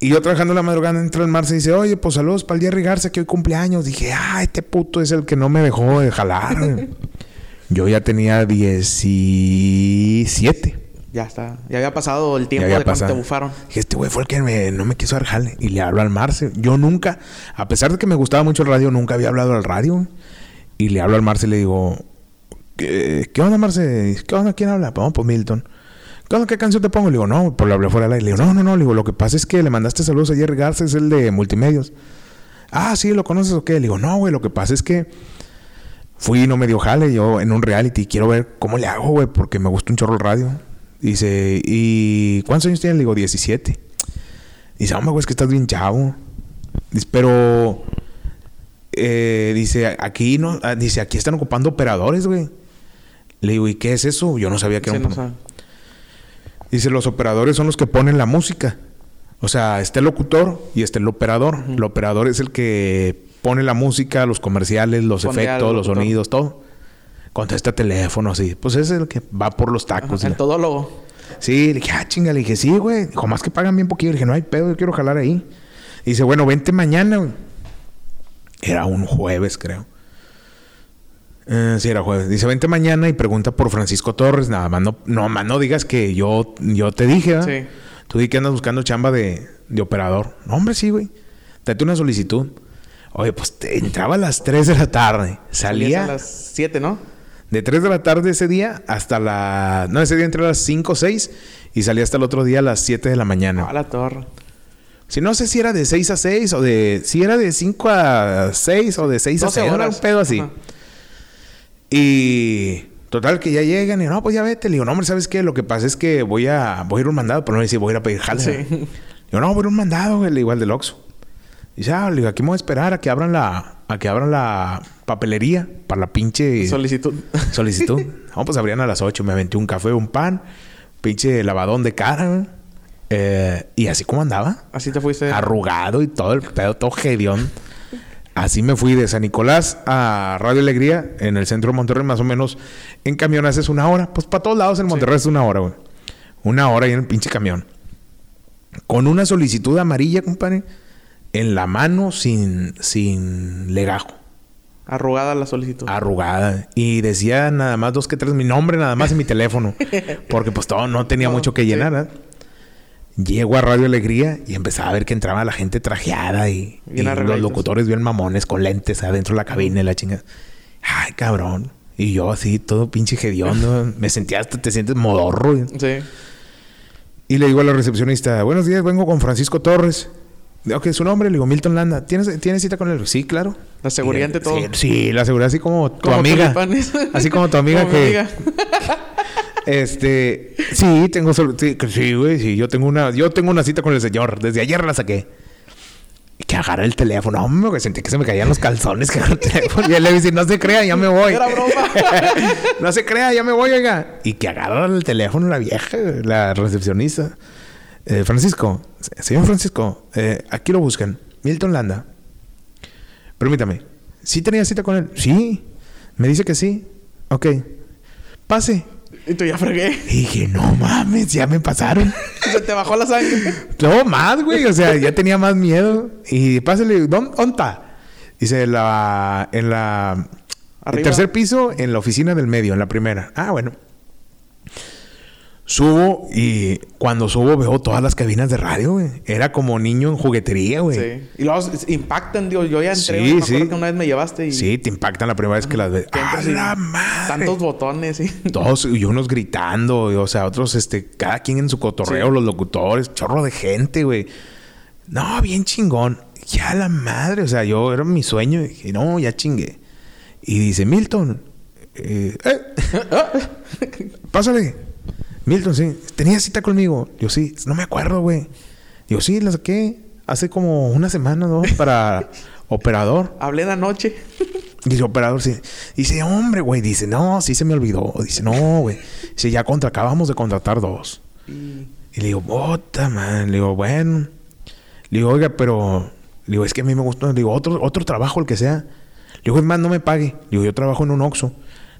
Y yo trabajando en la madrugada entra el Marce y dice, oye, pues saludos para el Jerry Garza que hoy cumpleaños. Dije, ah, este puto es el que no me dejó de jalar. yo ya tenía 17. Ya está. Ya había pasado el tiempo de cuando pasado. te bufaron. Dije, este güey fue el que me- no me quiso dar jale. Y le hablo al Marce. Yo nunca, a pesar de que me gustaba mucho el radio, nunca había hablado al radio. Y le hablo al Marce y le digo, ¿qué, qué onda, Marce? ¿Qué onda? ¿Quién habla? Vamos, pues Milton. ¿Qué onda? ¿Qué canción te pongo? Le digo, no, pues le hablé fuera del aire. Le digo, no, no, no. Le digo, lo que pasa es que le mandaste saludos a Jerry Garza, es el de Multimedios. Ah, sí, ¿lo conoces o qué? Le digo, no, güey, lo que pasa es que fui y no me dio jale yo en un reality. Quiero ver cómo le hago, güey, porque me gusta un chorro el radio. Dice, ¿y cuántos años tienes? Le digo, 17. Dice, hombre, güey, es que estás bien chavo. Dice, pero... eh, dice, aquí no... ah, Dice, aquí están ocupando operadores, güey. Le digo, ¿y qué es eso? Yo no sabía que Sí, era no un... sabe. Dice, los operadores son los que ponen la música. O sea, está el locutor y está el operador. El operador es el que pone la música, los comerciales, los efectos, los sonidos, todo. Contesta teléfono, así. Pues es el que va por los tacos. Ajá, el todólogo. Sí, le dije, ah, chinga, le dije, sí, güey. Dijo, más que pagan bien poquito. Le dije, no hay pedo, yo quiero jalar ahí. Y dice, bueno, vente mañana, güey. Era un jueves, creo. Eh, sí, era jueves. Dice, vente mañana y pregunta por Francisco Torres. Nada más no, no, más no digas que yo, yo te dije, ¿verdad? Sí. Tú di que andas buscando chamba de, de operador. No, hombre, sí, güey. Date una solicitud. Oye, pues te entraba a las 3 de la tarde. Salía a las 7, ¿no? De 3 de la tarde ese día hasta la... No, ese día entré a las 5 o 6 y salí hasta el otro día a las 7 de la mañana. A la torre. Si no sé si era de 6 a 6 o de... Si era de 5 a 6 o de 6 a 12 6. Era un pedo así. Ajá. Y... Total, que ya llegan y no, pues ya vete. Le digo, no, hombre, ¿sabes qué? Lo que pasa es que voy a, voy a ir a un mandado, pero no decir voy a ir a pedir jale. Sí. Le digo, no, voy a ir a un mandado, güey. Le digo, al del Oxxo. Dice, ah, le digo, aquí me voy a esperar a que abran la, a que abran la papelería para la pinche Solicitud. solicitud. no, pues abrían a las 8. Me aventé un café, un pan, pinche lavadón de cara. Eh, y así como andaba, Así te fuiste. arrugado y todo el pedo, todo gedión. Así me fui de San Nicolás a Radio Alegría en el centro de Monterrey, más o menos en camión haces una hora. Pues para todos lados en Monterrey es una hora, güey. Una hora ahí en el pinche camión. Con una solicitud amarilla, compadre, en la mano sin, sin legajo. Arrugada la solicitud. Arrugada. Y decía nada más dos que tres mi nombre, nada más en mi teléfono. Porque pues todo no tenía No, mucho que sí. llenar. ¿eh? Llego a Radio Alegría y empezaba a ver que entraba la gente trajeada y, los locutores bien mamones con lentes adentro de la cabina y la chingada. Ay, cabrón. Y yo así, todo pinche hediondo. Me sentía hasta, te sientes modorro. Sí. Y le digo a la recepcionista, buenos días, vengo con Francisco Torres. Ok, su nombre, le digo, Milton Landa. ¿Tienes, ¿tienes cita con él? Sí, claro. La seguridad Y, ante todo. Sí, sí, la seguridad así como tu Como amiga. Así como tu amiga Como que... amiga. Este... Sí, tengo... Sí, que güey. Sí, yo tengo una... Yo tengo una cita con el señor. Desde ayer la saqué. que agarra el teléfono. Hombre, güey, sentí que se me caían los calzones que agarra el teléfono. Y él le dice, no se crea, ya me voy. Era broma. no se crea, ya me voy, oiga. Y que agarra el teléfono la vieja, la recepcionista. Eh, Francisco, señor Francisco, eh, aquí lo buscan. Milton Landa. Permítame. ¿Sí tenía cita con él? Sí. Me dice que sí. Ok. Pase. Y tú ya fregué. Y dije, no mames, ya me pasaron. Se te bajó la sangre. No, más, güey. O sea, ya tenía más miedo. Y pásale, ¿dónde está? Dice, la, en la... El Arriba. tercer piso, en la oficina del medio, en la primera. Ah, bueno. Subo y cuando subo veo todas las cabinas de radio, güey. Era como niño en juguetería, güey. Sí. Y luego s- impactan, digo, yo ya entré, Sí, me sí. acuerdo que una vez me llevaste y... Sí, te impactan la primera vez que las ves. ¡Ah, la madre! Tantos botones, sí. Todos y unos gritando, y, o sea, otros, este, cada quien en su cotorreo, Sí. los locutores, chorro de gente, güey. No, bien chingón. Ya la madre, o sea, yo era mi sueño y dije, no, ya chingué. Y dice, Milton, eh, eh, pásale. Milton, sí, tenía cita conmigo. Yo sí, no me acuerdo, güey. Yo sí, la saqué hace como una semana, ¿no? Para operador. Hablé la noche. Dice, operador, sí. Dice, hombre, güey. Dice, no, sí se me olvidó. Dice, no, güey. Dice, ya contra, acabamos de contratar dos. Y... Y le digo, bota, man. Le digo, bueno. Le digo, oiga, pero... Le digo, es que a mí me gusta. Le digo, otro, otro trabajo, el que sea. Le digo, es más, no me pague. Le digo, yo trabajo en un Oxxo.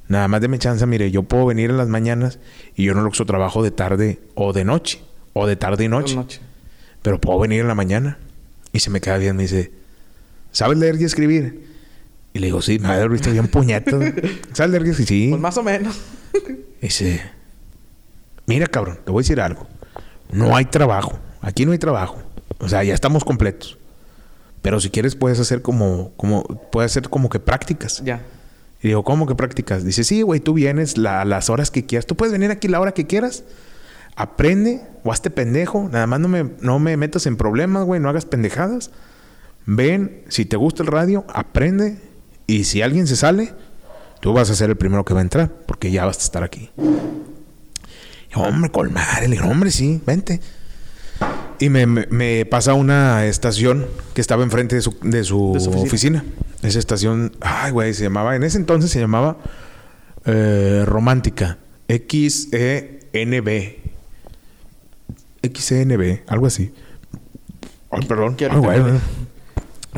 Nada más deme chance, mire, yo puedo venir en las mañanas y yo el Oxxo trabajo de tarde o de noche. O de tarde y noche. noche. Pero puedo venir en la mañana. Y se me queda bien, me dice, ¿sabes leer y escribir? Y le digo, sí, me había visto bien. ¿Sabes leer y escribir? Sí. Pues más o menos. Dice, mira cabrón, te voy a decir algo. No hay trabajo. Aquí no hay trabajo. O sea, ya estamos completos. Pero si quieres puedes hacer como, como, puedes hacer como que prácticas. ya. Y digo, ¿cómo que prácticas? Dice, sí, güey, tú vienes la- las horas que quieras. Tú puedes venir aquí la hora que quieras. Aprende o hazte pendejo. Nada más no me, no me metas en problemas, güey. No hagas pendejadas. Ven, si te gusta el radio, aprende. Y si alguien se sale, tú vas a ser el primero que va a entrar. Porque ya vas a estar aquí. Hombre, colmar. Le digo, hombre, sí, vente. Y me, me- me pasa una estación que estaba enfrente de su, de su, De su oficina. oficina. Esa estación, ay, güey, se llamaba, en ese entonces se llamaba eh, Romántica. X-E-N-B. X-E-N-B, algo así. Ay, perdón. Quiero Ay, güey.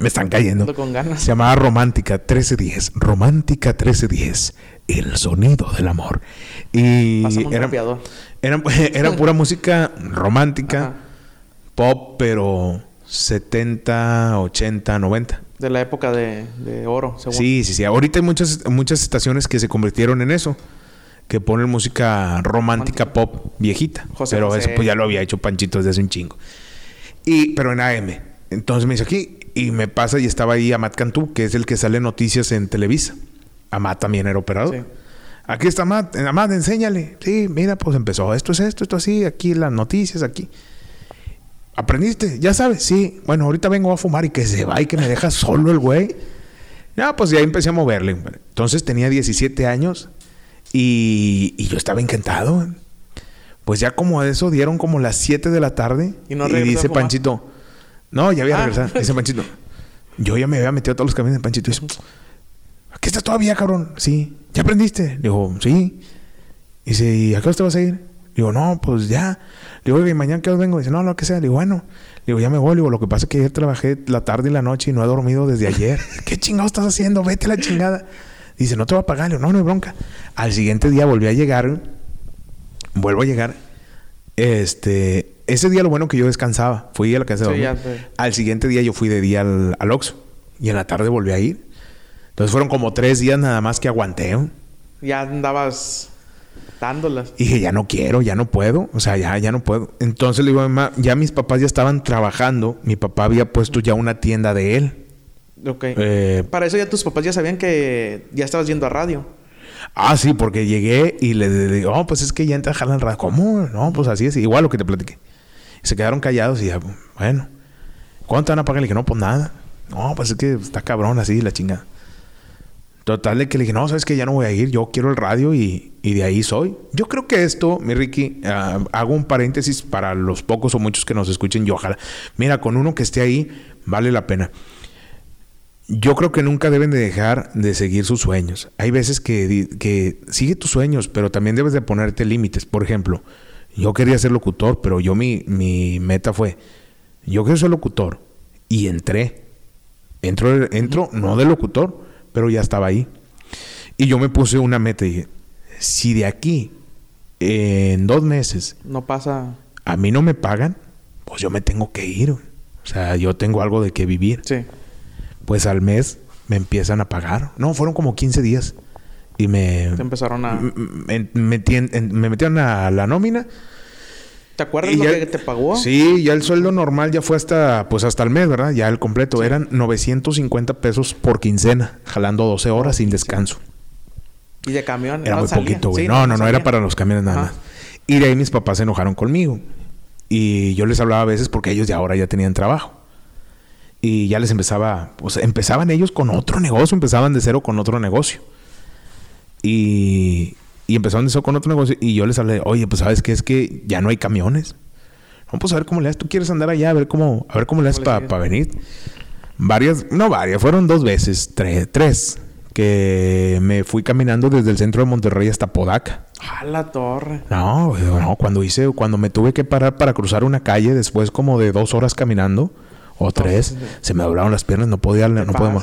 Me están cayendo. Ando con ganas. Se llamaba Romántica 1310. Romántica 1310. El sonido del amor. Y era, era, era pura música romántica, Ajá. Pop, pero 70, 80, 90. De la época de, de oro, según. Sí, sí, sí. Ahorita hay muchas, muchas estaciones que se convirtieron en eso. Que ponen música romántica pop viejita. José pero José. eso pues ya lo había hecho Panchito desde hace un chingo. Y, pero en AM. Entonces me dice aquí y me pasa y estaba ahí Amat Cantú, que es el que sale noticias en Televisa. Amat también era operador. Sí. Aquí está Amat, Amat, enséñale. Sí, mira, pues empezó. Esto es esto, esto así, aquí las noticias, aquí. ¿Aprendiste? ¿Ya sabes? Sí. Bueno, ahorita vengo a fumar y que se va y que me deja solo el güey. Ya, pues ya empecé a moverle. Entonces tenía 17 años y, y yo estaba encantado. Pues ya como a eso dieron como las 7 de la tarde. ¿Y no y a dice? Panchito. No, ya había Ah. regresado. Dice Panchito. Yo ya me había metido a todos los caminos de Panchito. Dice, ¿Aquí estás todavía, cabrón? Sí. ¿Ya aprendiste? Digo, sí. Dice, ¿y a qué hora te vas a ir? Digo, no, pues ya. Digo, oye, ¿y mañana hora vengo? Dice, no, lo que sea. Digo, bueno. Digo, ya me voy. Digo, lo que pasa es que ayer trabajé la tarde y la noche y no he dormido desde ayer. ¿Qué chingados estás haciendo? Vete a la chingada. Dice, no te voy a pagar. Digo, no, no hay bronca. Al siguiente día volví a llegar. Vuelvo a llegar. Este... Ese día lo bueno que yo descansaba. Fui a la casa de Sí, ya Al siguiente día yo fui de día al, al Oxxo. Y en la tarde volví a ir. Entonces fueron como tres días nada más que aguanté. Ya andabas dándolas. Y dije, ya no quiero, ya no puedo. O sea, ya, ya no puedo. Entonces le digo a mi mamá, ya mis papás ya estaban trabajando. Mi papá había puesto ya una tienda de él. Ok. Eh, Para eso ya tus papás ya sabían que ya estabas yendo a radio. ah, sí, porque llegué y le digo, oh, pues es que ya entra a jalar el radio. ¿Cómo? No, pues así es. Igual lo que te platiqué. Se quedaron callados y ya, bueno. ¿Cuánto van a pagar? Le dije, no, pues nada. No, pues es que está cabrón así la chingada. Total de que le dije, no, sabes que ya no voy a ir, yo quiero el radio y, de ahí soy. Yo creo que esto, mi Ricky, ah, hago un paréntesis para los pocos o muchos que nos escuchen y ojalá. Mira, con uno que esté ahí, vale la pena. Yo creo que nunca deben de dejar de seguir sus sueños. Hay veces que, que sigue tus sueños, pero también debes de ponerte límites. Por ejemplo, yo quería ser locutor, pero yo mi, mi meta fue, yo quiero ser locutor. Y entré. Entro, entro no de locutor, pero ya estaba ahí. Y yo me puse una meta y dije, si de aquí en dos meses No pasa. a mí no me pagan, pues yo me tengo que ir. O sea, yo tengo algo de que vivir. Sí. Pues al mes me empiezan a pagar. No, fueron como 15 días. Y me... Te empezaron a. me, en- me metieron a la nómina. ¿Te acuerdas y lo ya- que te pagó? Sí, ya el sueldo normal ya fue hasta, pues hasta el mes, ¿verdad? Ya el completo. Eran 950 pesos por quincena, jalando 12 horas sin descanso. Y de camión. Era no muy salía. poquito, güey. Sí, no, no, no, era para los camiones nada Ajá. más. Y de ahí mis papás se enojaron conmigo. Y yo les hablaba a veces porque ellos ya ahora ya tenían trabajo. Y ya les empezaba, pues empezaban ellos con otro negocio, empezaban de cero con otro negocio. Y, y empezaron cero con otro negocio. Y yo les hablé, oye, pues sabes qué es que ya no hay camiones. Vamos a ver cómo le haces. Tú quieres andar allá, a ver cómo, a ver cómo le haces ¿Cómo le para venir. Varias, no varias, fueron dos veces, tres, tres, que me fui caminando desde el centro de Monterrey hasta Podaca. A la torre. No, no, cuando hice, cuando me tuve que parar para cruzar una calle después como de dos horas caminando o tres, se me doblaron las piernas, no podía, no mo-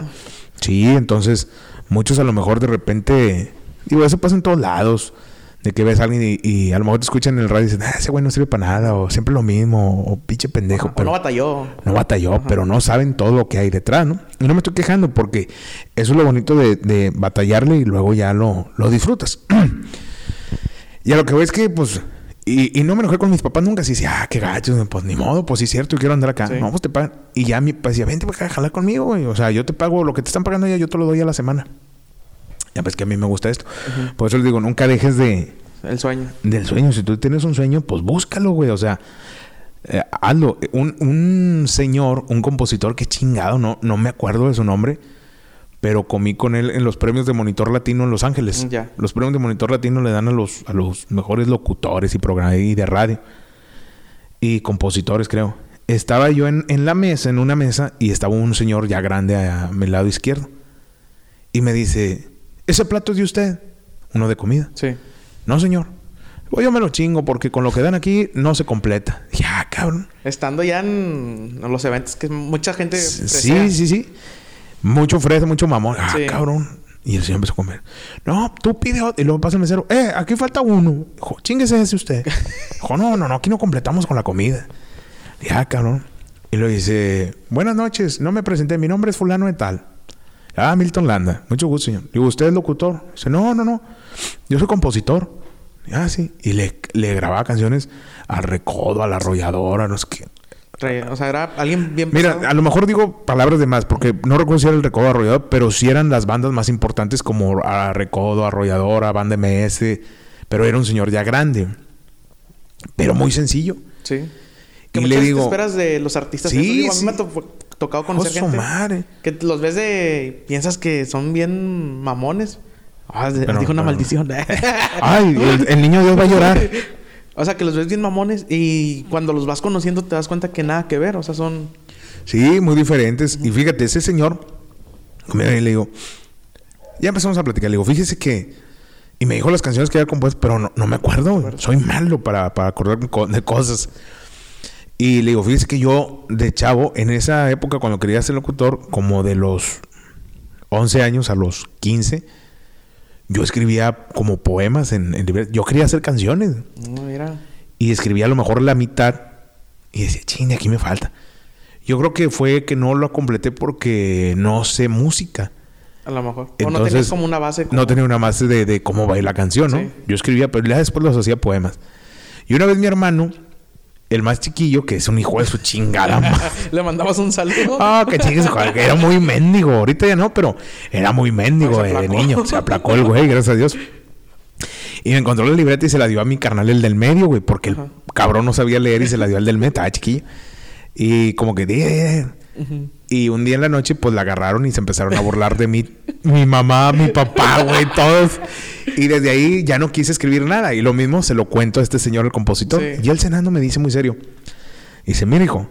Sí, entonces muchos a lo mejor de repente, digo, eso pasa en todos lados, de que ves a alguien y, y a lo mejor te escuchan en el radio y dicen, ah, ese güey no sirve para nada, o siempre lo mismo, o pinche pendejo, pero no batalló. no batalló, pero no saben todo lo que hay detrás, ¿no? Y no me estoy quejando porque eso es lo bonito de, de batallarle y luego ya lo, lo disfrutas. y a lo que voy es que, pues, y, y no me enojé con mis papás nunca. Si decía, ah, qué gacho, pues ni modo, pues sí es cierto, yo quiero andar acá. Sí. No, pues te pagan. Y ya mi papá decía, vente para acá, jalar conmigo, güey. O sea, yo te pago lo que te están pagando ya, yo te lo doy a la semana. Ya ves que a mí me gusta esto. Por eso les digo, nunca dejes de, El sueño. del sueño. Si tú tienes un sueño, pues búscalo, güey. O sea, eh, hazlo. Un, un señor, un compositor que chingado, no, no me acuerdo de su nombre, pero comí con él en los premios de Monitor Latino en Los Ángeles. Ya. Los premios de Monitor Latino le dan a los, a los mejores locutores y programas y de radio. Y compositores, creo. Estaba yo en, en la mesa, en una mesa, y estaba un señor ya grande a, a mi lado izquierdo. Y me dice, ¿ese plato es de usted? Uno de comida. Sí. No, señor. Pues yo me lo chingo porque con lo que dan aquí no se completa. Ya, cabrón. Estando ya en, los eventos que mucha gente. Sí, sí, sí. Mucho fresa, mucho mamón. Ah, Sí. cabrón. Y el señor empezó a comer. No, tú pide otro. Y luego pasa el mesero. Eh, aquí falta uno. Dijo, chinguese ese usted. Dijo, no, no, no, aquí no completamos con la comida. Ya, cabrón. Y luego dice, buenas noches. No me presenté. Mi nombre es fulano de tal. Ah, Milton Landa. Mucho gusto, señor. Digo, ¿usted es locutor? Dice, no, no, no. Yo soy compositor. Ah, sí. Y le, le grababa canciones al recodo, a la arrolladora, no sé qué. O sea, era alguien bien Mira, a lo mejor digo palabras de más, porque no recuerdo si era el Recodo Arrollador, pero sí eran las bandas más importantes como a Recodo, Arrolladora, Banda MS, pero era un señor ya grande, pero muy sencillo. Sí. Que Y le digo- esperas de los artistas. Sí. Digo, a mí sí. me tocado conocer ¡Oh, su gente. madre! Que los ves de. Piensas que son bien mamones. Ah, Pero- dijo una pero- maldición. Ay, el, el niño Dios va a llorar. o sea, que los ves bien mamones y cuando los vas conociendo te das cuenta que nada que ver. O sea, son. Sí, muy diferentes. Y fíjate, ese señor, mira, y le digo, ya empezamos a platicar. Le digo, fíjese que. Y me dijo las canciones que había compuesto, pero no, no me acuerdo. Soy malo para, para acordarme co- de cosas. Y le digo, fíjese que yo, de chavo, en esa época, cuando quería ser locutor, como de los 11 años a los 15, yo escribía como poemas en, en Yo quería hacer canciones. Mira. Y escribía a lo mejor la mitad. Y decía, ching, aquí me falta. Yo creo que fue que no lo completé porque no sé música. A lo mejor. o no Entonces, tenías como una base. como- No tenía una base de, de cómo va la canción, ¿no? Sí. Yo escribía, pero ya después los hacía poemas. Y una vez mi hermano, el más chiquillo, que es un hijo de su chingada. Le mandabas un saludo. Ah, que chingues, era muy mendigo. Ahorita ya no, pero era muy mendigo de, niño. Se aplacó el güey, gracias a Dios. Y me encontró la libreta y se la dio a mi carnal, el del medio, güey, porque el cabrón no sabía leer y se la dio al del medio, estaba chiquillo. Y como que, "Eh, eh". Y un día en la noche, pues la agarraron y se empezaron a burlar de mí. mi mamá, mi papá, güey, todos. Y desde ahí ya no quise escribir nada. Y lo mismo se lo cuento a este señor, el compositor. Sí. Y él cenando me dice muy serio. Dice, mira, hijo,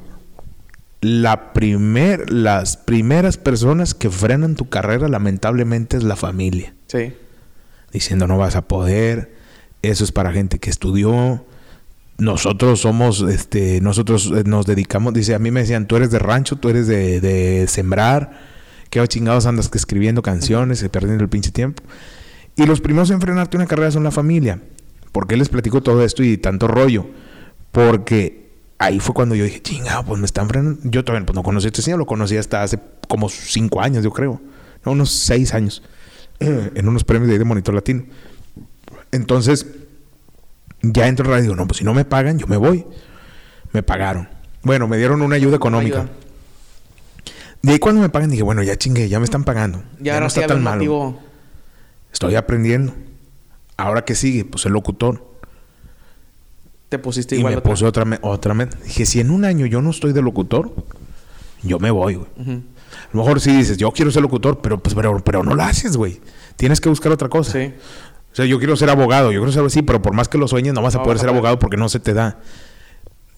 la primer, las primeras personas que frenan tu carrera, lamentablemente, es la familia Sí. diciendo no vas a poder, eso es para gente que estudió. Nosotros somos, este, nosotros eh, nos dedicamos, dice, a mí me decían, tú eres de rancho, tú eres de, de sembrar, qué chingados andas que escribiendo canciones, y perdiendo el pinche tiempo. Y los primeros en frenarte una carrera son la familia. ¿Por qué les platico todo esto y tanto rollo? Porque ahí fue cuando yo dije, chingado, pues me están frenando. Yo todavía pues, no conocí a este señor, lo conocí hasta hace como cinco años, yo creo. No, unos seis años. en unos premios de, ahí de Monitor Latino. Entonces, ya entro en radio y digo, no, pues si no me pagan, yo me voy. Me pagaron. Bueno, me dieron una ayuda económica. Ayuda. De ahí cuando me pagan dije, bueno, ya chingué, ya me están pagando. Ya, no ahora sí está tan malo. motivo. Estoy aprendiendo. Ahora que sigue, pues el locutor. Te pusiste Y igual me otra. puse otra, me- otra meta. Dije, si en un año yo no estoy de locutor, yo me voy, güey. A lo mejor sí dices, yo quiero ser locutor, pero pues pero, pero no lo haces, güey. Tienes que buscar otra cosa. Sí. O sea, yo quiero ser abogado, yo quiero ser así, pero por más que lo sueñes, no vas a No poder ser abogado porque no se te da.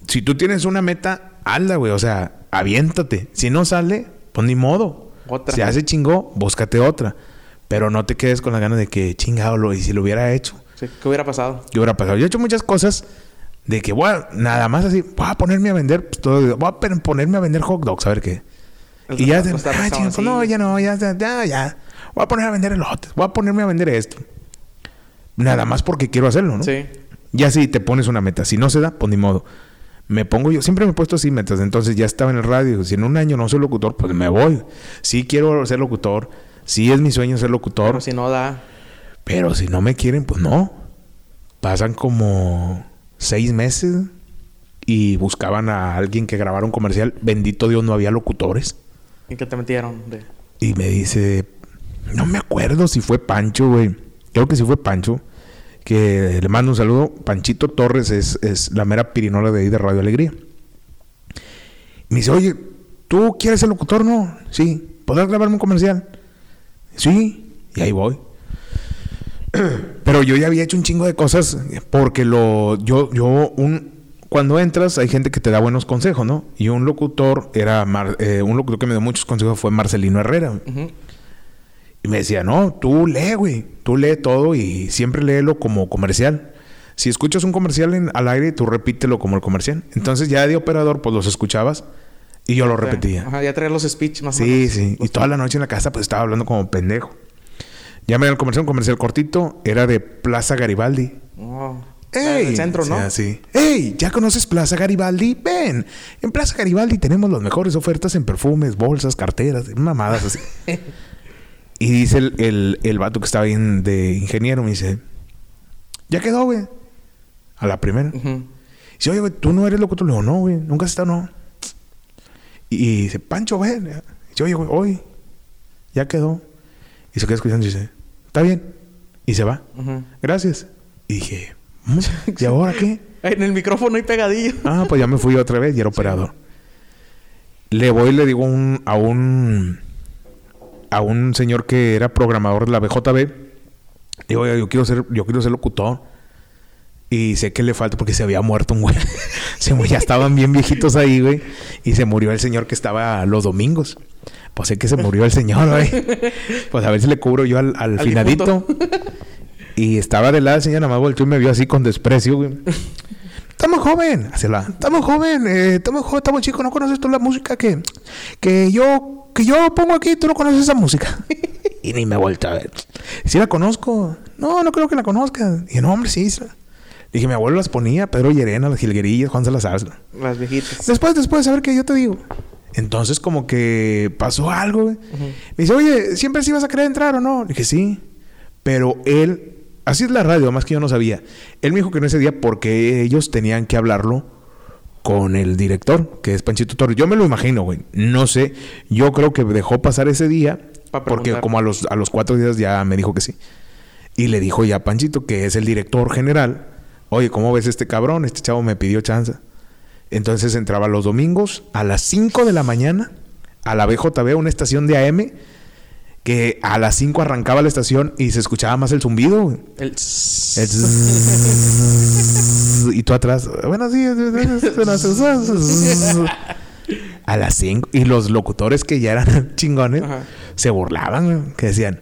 Si tú tienes una meta, hazla, güey. O sea, aviéntate. Si no sale, pues ni modo. Otra. Si hace chingó, búscate otra. Pero no te quedes con la gana de que chingado, lo, y si lo hubiera hecho, Sí. ¿Qué hubiera pasado? ¿qué hubiera pasado? Yo he hecho muchas cosas de que, a- nada más así, voy a ponerme a vender, pues, todo, voy a ponerme a vender hot dogs, a ver qué. El Y ya, de- ah, no, ya no, ya, ya, ya, ya. Voy a poner a vender elotes, voy a ponerme a vender esto. Nada más porque quiero hacerlo, ¿no? Sí. Ya si te pones una meta, si no se da, pues ni modo. Me pongo yo, siempre me he puesto así metas, entonces ya estaba en el radio, si en un año no soy locutor, pues me voy. Sí quiero ser locutor, sí es mi sueño ser locutor, Pero si no da. pero si no me quieren, pues no. Pasan como seis meses y buscaban a alguien que grabara un comercial. Bendito Dios, no había locutores. ¿Y qué te metieron? De... Y me dice, no me acuerdo si fue Pancho, güey. Creo que sí fue Pancho. Que le mando un saludo. Panchito Torres es, es la mera pirinola de ahí de Radio Alegría. Me dice, oye, ¿tú quieres ser locutor? No. Sí. ¿Podrás grabarme un comercial? Sí. Y ahí voy. Pero yo ya había hecho un chingo de cosas porque lo yo yo un cuando entras hay gente que te da buenos consejos, ¿no? Y un locutor era eh, un locutor que me dio muchos consejos fue Marcelino Herrera. Ujú. Y me decía, "No, tú lee, güey. Tú lee todo y siempre léelo como comercial. Si escuchas un comercial en- al aire, tú repítelo como el comercial." Entonces ya de operador pues los escuchabas y yo lo repetía. Ajá, ya traía los speech más o Sí, menos. sí. Y Los- toda la noche en la casa pues estaba hablando como pendejo. Ya me el comercial, un comercial cortito, era de Plaza Garibaldi. Oh. ¡Ey! El centro, O ¿no? sí. ¡Ey! ¿Ya conoces Plaza Garibaldi? Ven. En Plaza Garibaldi tenemos las mejores ofertas en perfumes, bolsas, carteras, mamadas así. y dice el, el, el vato que estaba ahí en- de ingeniero, me dice, ¿ya quedó, güey? A la primera. Ujú. Dice, oye, güey, ¿tú no eres locutor? Le digo, no, güey, nunca has estado, no. Y dice, Pancho, ven. Dice, oye, güey, hoy ya quedó. Y se queda escuchando y dice, está bien. Y se va. Gracias. Y dije, "Mm, ¿y ahora qué? En el micrófono hay pegadillo. Ah, pues ya me fui otra vez y era operador. Le voy y le digo un- a un a un señor que era programador de la BJB. Digo, yo quiero ser, yo quiero ser locutor. Y sé que le falta porque se había muerto un güey. se ya estaban bien viejitos ahí, güey. Y se murió el señor que estaba los domingos. Pues sé que se murió el señor, güey. Pues a ver si le cubro yo al, al Al finadito. Y estaba de lado el señor, nada más volteó y me vio así con desprecio, güey. Estamos joven, así la. Estamos joven, eh, estamos joven, estamos chicos, no conoces tú la música que, que yo, que yo pongo aquí, tú no conoces esa música. y ni me vuelta a ver. Sí la conozco. No, no creo que la conozcas. Y no, hombre, sí. Dije, mi abuelo las ponía, Pedro Llerena, las jilguerillas, Juan Salazar. Las viejitas. Después, después, a ver qué yo te digo. Entonces, como que pasó algo. Me dice, oye, ¿siempre sí vas a querer entrar o no? Le dije, sí. Pero él, así es la radio, más que yo no sabía. Él me dijo que no ese día porque ellos tenían que hablarlo con el director, que es Panchito Torres. Yo me lo imagino, güey. No sé. Yo creo que dejó pasar ese día porque como a los, a los cuatro días ya me dijo que sí. Y le dijo ya a Panchito, que es el director general, oye, ¿cómo ves este cabrón? Este chavo me pidió chance. Entonces entraba los domingos a las 5 de la mañana a la BJB, una estación de AM, que a las 5 arrancaba la estación y se escuchaba más el zumbido. El... El y tú atrás, buenos días. A las 5. Y los locutores que ya eran chingones Ajá. se burlaban, que decían,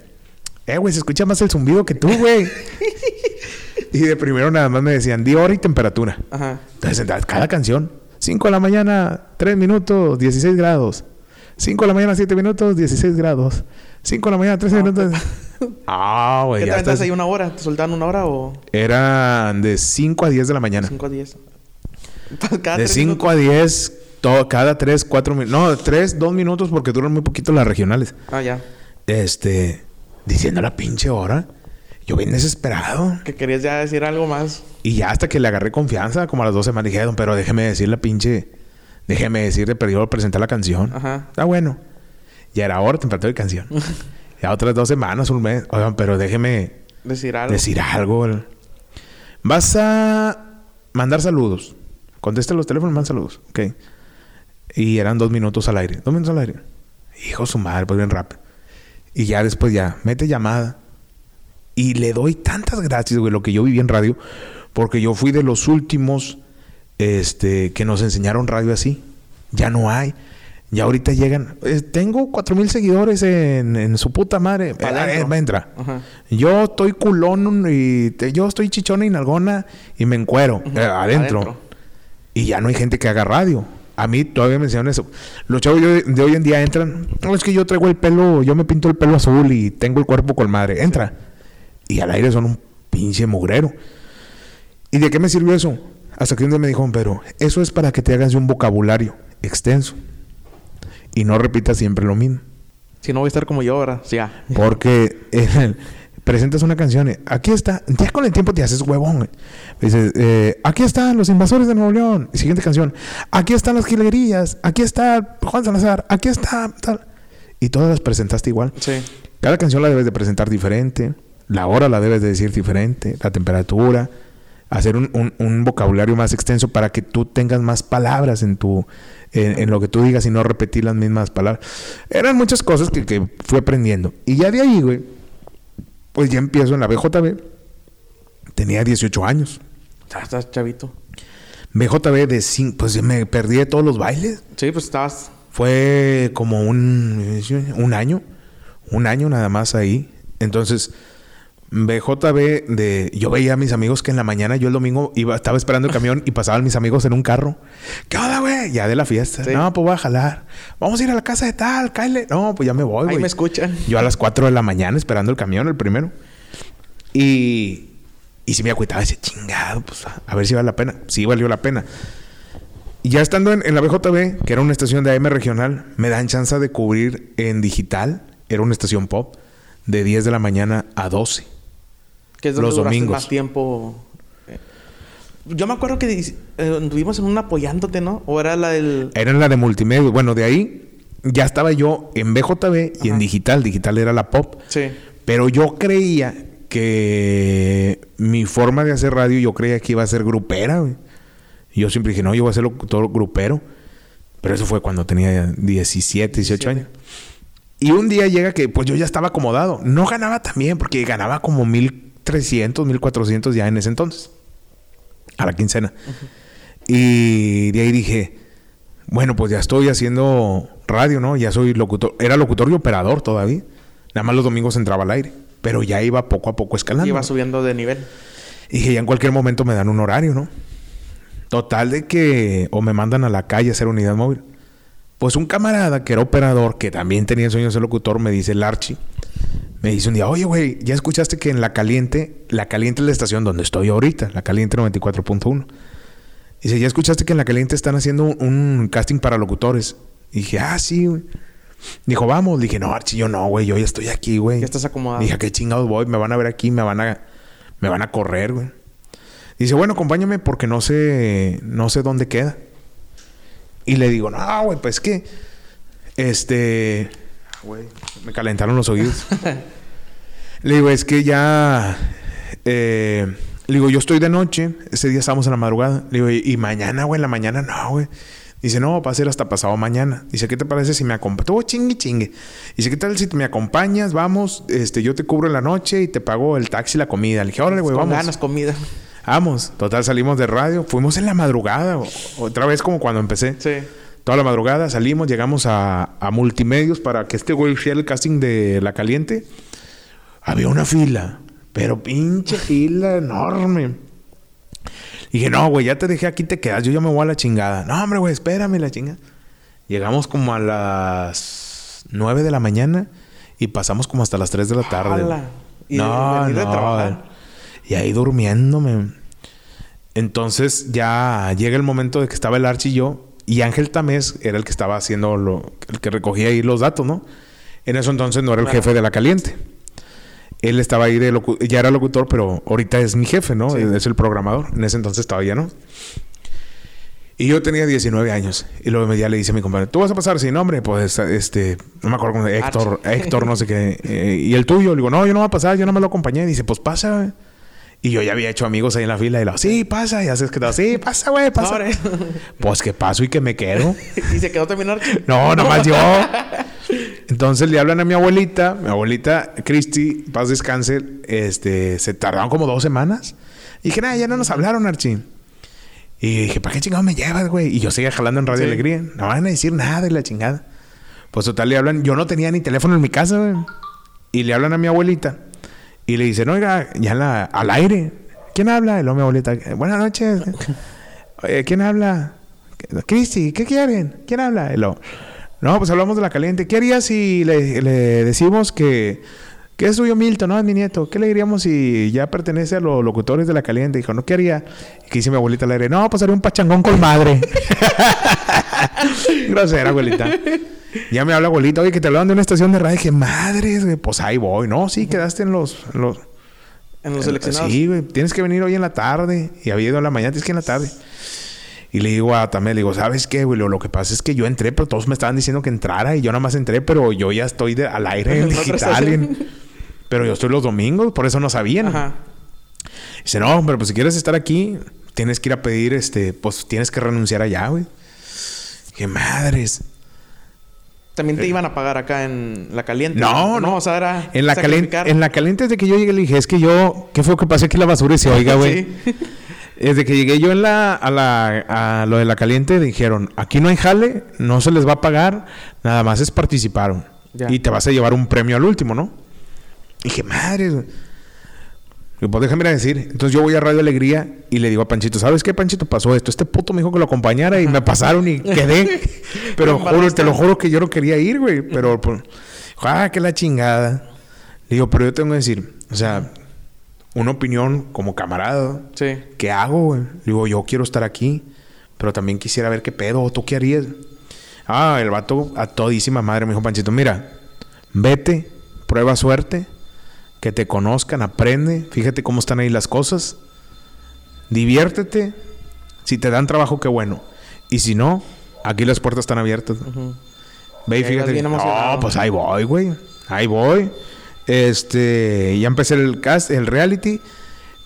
eh, güey, se escucha más el zumbido que tú, güey. y de primero nada más me decían, di hora y temperatura. Ajá. Entonces, entonces, cada canción, 5 de la mañana, 3 minutos, 16 grados. 5 de la mañana, 7 minutos, 16 grados. 5 de la mañana, 13 minutos. Ah, güey, ¿Qué te estás. ahí una hora? ¿Te soltaban una hora o Eran de 5 a 10 de la mañana. 5 a 10? Cada De tres 5 minutos. a 10, todo, cada 3, 4 minutos. No, 3, 2 minutos porque duran muy poquito las regionales. Ah, ya. Este, diciendo la pinche hora. Yo bien desesperado. Que querías ya decir algo más. Y ya hasta que le agarré confianza, como a las 12 semanas, dije, "Don, pero déjeme decir la pinche. Déjeme decir de perdido presentar la canción. Ajá. Está bueno. Ya era hora, temperatura de canción. ya otras dos semanas, un mes. Oigan, pero déjeme Decir algo. decir algo. Vas a mandar saludos. Contesta los teléfonos, manda saludos. Ok. Y eran dos minutos al aire. Dos minutos al aire. Hijo su madre, pues bien rápido. Y ya después ya, mete llamada. Y le doy tantas gracias, güey, lo que yo viví en radio. Porque yo fui de los últimos este, que nos enseñaron radio así. Ya no hay. Ya ahorita llegan. eh, tengo cuatro mil seguidores en, en su puta madre. Eh, entra. Ajá. Yo estoy culón y te- yo estoy chichona y nalgona y me encuero eh, adentro. Adentro. Y ya no hay gente que haga radio. A mí todavía me enseñaron eso. Los chavos de, de hoy en día entran. No, es que yo traigo el pelo, yo me pinto el pelo azul y tengo el cuerpo con madre. Entra. Y al aire son un pinche mugrero. ¿Y de qué me sirvió eso? Hasta que un día me dijo, pero eso es para que te hagas un vocabulario extenso. Y no repitas siempre lo mismo. Si no voy a estar como yo ahora. Sí, ya. Porque eh, presentas una canción. eh, Aquí está. Ya con el tiempo te haces huevón. Dices, eh, aquí están los invasores de Nuevo León. Y siguiente canción. Aquí están las gilerías. Aquí está Juan Salazar. Aquí está tal. Y todas las presentaste igual. Sí. Cada canción la debes de presentar diferente. La hora la debes de decir diferente. La temperatura. Hacer un, un- un vocabulario más extenso para que tú tengas más palabras en tu en, en lo que tú digas y no repetir las mismas palabras. Eran muchas cosas que, que fui aprendiendo. Y ya de ahí, güey, pues ya empiezo en la BJB. Tenía 18 años. Ya estás chavito. BJB de 5, pues me perdí de todos los bailes. Sí, pues estabas. Fue como un, un año, un año nada más ahí. Entonces, BJB de... Yo veía a mis amigos que en la mañana, yo el domingo iba, estaba esperando el camión y pasaban mis amigos en un carro. ¿Qué onda, güey? Ya de la fiesta. Sí. No, pues voy a jalar. Vamos a ir a la casa de tal, cállate. No, pues ya me voy, Ahí güey. me escuchan. Yo a las 4 de la mañana esperando el camión, el primero. Y... Y si me agüitaba, decía, chingado, pues a, a ver si vale la pena. Sí valió la pena. Y ya estando en, en la BJB, que era una estación de AM regional, me dan chance de cubrir en digital. Era una estación pop de 10 de la mañana a 12. Que es donde Los domingos. más tiempo. Eh, Yo me acuerdo que eh, estuvimos en una apoyándote, ¿no? O era la del. Era en la de multimedia. Bueno, de ahí ya estaba yo en BJB y en digital. Digital era la pop. Sí. Pero yo creía que mi forma de hacer radio, yo creía que iba a ser grupera, güey. Y yo siempre dije, no, yo voy a ser todo grupero. Pero eso fue cuando tenía 17, 18 años. Y un día llega que pues yo ya estaba acomodado. No ganaba tan bien porque ganaba como 1300, 1400 ya en ese entonces. A la quincena. Y de ahí dije, bueno, pues ya estoy haciendo radio, ¿no? Ya soy locutor. Era locutor y operador todavía. Nada más los domingos entraba al aire. Pero ya iba poco a poco escalando. Iba subiendo de nivel. Y dije, ya en cualquier momento me dan un horario, ¿no? Total de que o me mandan a la calle a hacer unidad móvil. Pues un camarada que era operador, que también tenía el sueño de ser locutor, me dice el Archie. Me dice un día, oye, güey, ¿ya escuchaste que en La Caliente, La Caliente es la estación donde estoy ahorita, La Caliente 94.1? Dice, ¿ya escuchaste que en La Caliente están haciendo un, un casting para locutores? Y dije, ah, sí, güey. Dijo, vamos. Dije, no, Archie, yo no, güey, yo ya estoy aquí, güey. Ya estás acomodado. Dije, ¿a qué chingados voy? Me van a ver aquí, me van a, me van a correr, güey. Dice, bueno, acompáñame porque no sé, no sé dónde queda. Y le digo, no, güey, pues que, este, güey, me calentaron los oídos. le digo, es que ya, eh, le digo, yo estoy de noche, ese día estamos en la madrugada. Le digo, y, mañana, güey, en la mañana, no, güey. Dice, no, va a ser hasta pasado mañana. Dice, ¿qué te parece si me acompañas? Todo chingue, chingue. Dice, ¿qué tal si me acompañas? Vamos, este, yo te cubro en la noche y te pago el taxi y la comida. Le dije, órale, güey, vamos. ganas, comida. Vamos. Total, salimos de radio. Fuimos en la madrugada. Otra vez como cuando empecé. Sí. Toda la madrugada salimos, llegamos a, a multimedios para que este güey hiciera el casting de La Caliente. Había una fila, pero pinche fila enorme. Dije, no, güey, ya te dejé aquí, te quedas, yo ya me voy a la chingada. No, hombre, güey, espérame la chingada. Llegamos como a las 9 de la mañana y pasamos como hasta las 3 de la tarde. ¡Hala! Y no, no. trabajar. Y ahí durmiéndome. Entonces ya llega el momento de que estaba el Archie y yo. Y Ángel Tamés era el que estaba haciendo lo, el que recogía ahí los datos, ¿no? En eso entonces no era el Claro. jefe de la caliente. Él estaba ahí de locu- ya era locutor, pero ahorita es mi jefe, ¿no? Sí. Es el programador. En ese entonces todavía no. Y yo tenía 19 años. Y luego ya le dice a mi compadre, ¿tú vas a pasar sin nombre? Pues, este, no me acuerdo cómo Héctor, Héctor, no sé qué. Eh, ¿Y el tuyo? Le digo, no, yo no voy a pasar, yo no me lo acompañé. dice, pues pasa. Y yo ya había hecho amigos ahí en la fila. Y le digo, sí, pasa. Y haces que te sí, pasa, güey, pasa. Pues que paso y que me quedo. y se quedó también Archie. No, nomás yo. Entonces le hablan a mi abuelita. Mi abuelita, Cristi, paz descanse, este, se tardaron como dos semanas. Y dije, nada, ya no nos hablaron, Archie. Y dije, ¿para qué chingado me llevas, güey? Y yo seguía jalando en Radio Sí. Alegría. No van a decir nada de la chingada. Pues total, le hablan. Yo no tenía ni teléfono en mi casa, güey. Y le hablan a mi abuelita. Y le dicen, oiga, ya la- al aire. ¿Quién habla? Luego mi abuelita, buenas noches. Oye, ¿quién habla? Cristi, ¿qué quieren? ¿Quién habla? Luego, no, pues hablamos de la caliente. ¿Qué harías si le, decimos que, que es suyo Milton, no es mi nieto? ¿Qué le diríamos si ya pertenece a los locutores de la caliente? Dijo, ¿no qué haría? Y dice mi abuelita al aire, no, pues haría un pachangón con madre. Grosera, abuelita. Ya me habla abuelita, oye, que te hablaban de una estación de radio. Y dije, madres, güey, pues ahí voy. No, sí, quedaste en los... en los En los seleccionados. Sí, güey. Tienes que venir hoy en la tarde. Y había ido a la mañana, tienes que ir en la tarde. Y le digo a Tamé, le digo, ¿sabes qué, güey? Lo, lo que pasa es que yo entré, pero todos me estaban diciendo que entrara. Y yo nada más entré, pero yo ya estoy de- al aire en En digital. en- pero yo estoy los domingos, por eso no sabían. Ajá. Dice, no, pero pues si quieres estar aquí, tienes que ir a pedir, este, pues tienes que renunciar allá, güey. Qué madres. También te iban a pagar acá en la caliente. Eh. No, no. O sea, era. En la, caliente, en la caliente desde que yo llegué le dije, es que yo, ¿qué fue que pasé aquí la basura y se oiga, güey? Sí. Desde que llegué yo en la, a, la, a lo de la caliente, dijeron, aquí no hay jale, no se les va a pagar, nada más es participaron. Ya. Y te vas a llevar un premio al último, ¿no? Y dije, madre, pues déjame ir a decir. Entonces yo voy a Radio Alegría y le digo a Panchito, ¿sabes qué, Panchito? Pasó esto. Este puto me dijo que lo acompañara y me pasaron y quedé. Pero Te juro, te lo juro que yo no quería ir, güey. Pero, pues, ah, que la chingada. Le digo, pero yo tengo que decir, o sea, una opinión como camarada. Sí. ¿Qué hago, güey? Le digo, yo quiero estar aquí, pero también quisiera ver qué pedo. ¿Tú qué harías? Ah, el vato a todísima madre me dijo, Panchito, mira, vete, prueba suerte, que te conozcan, aprende, fíjate cómo están ahí las cosas, diviértete. Si te dan trabajo, qué bueno. Y si no, aquí las puertas están abiertas. Ujú. Ve y fíjate. No, pues ahí voy, güey. Ahí voy. Este, ya empecé el cast, el reality.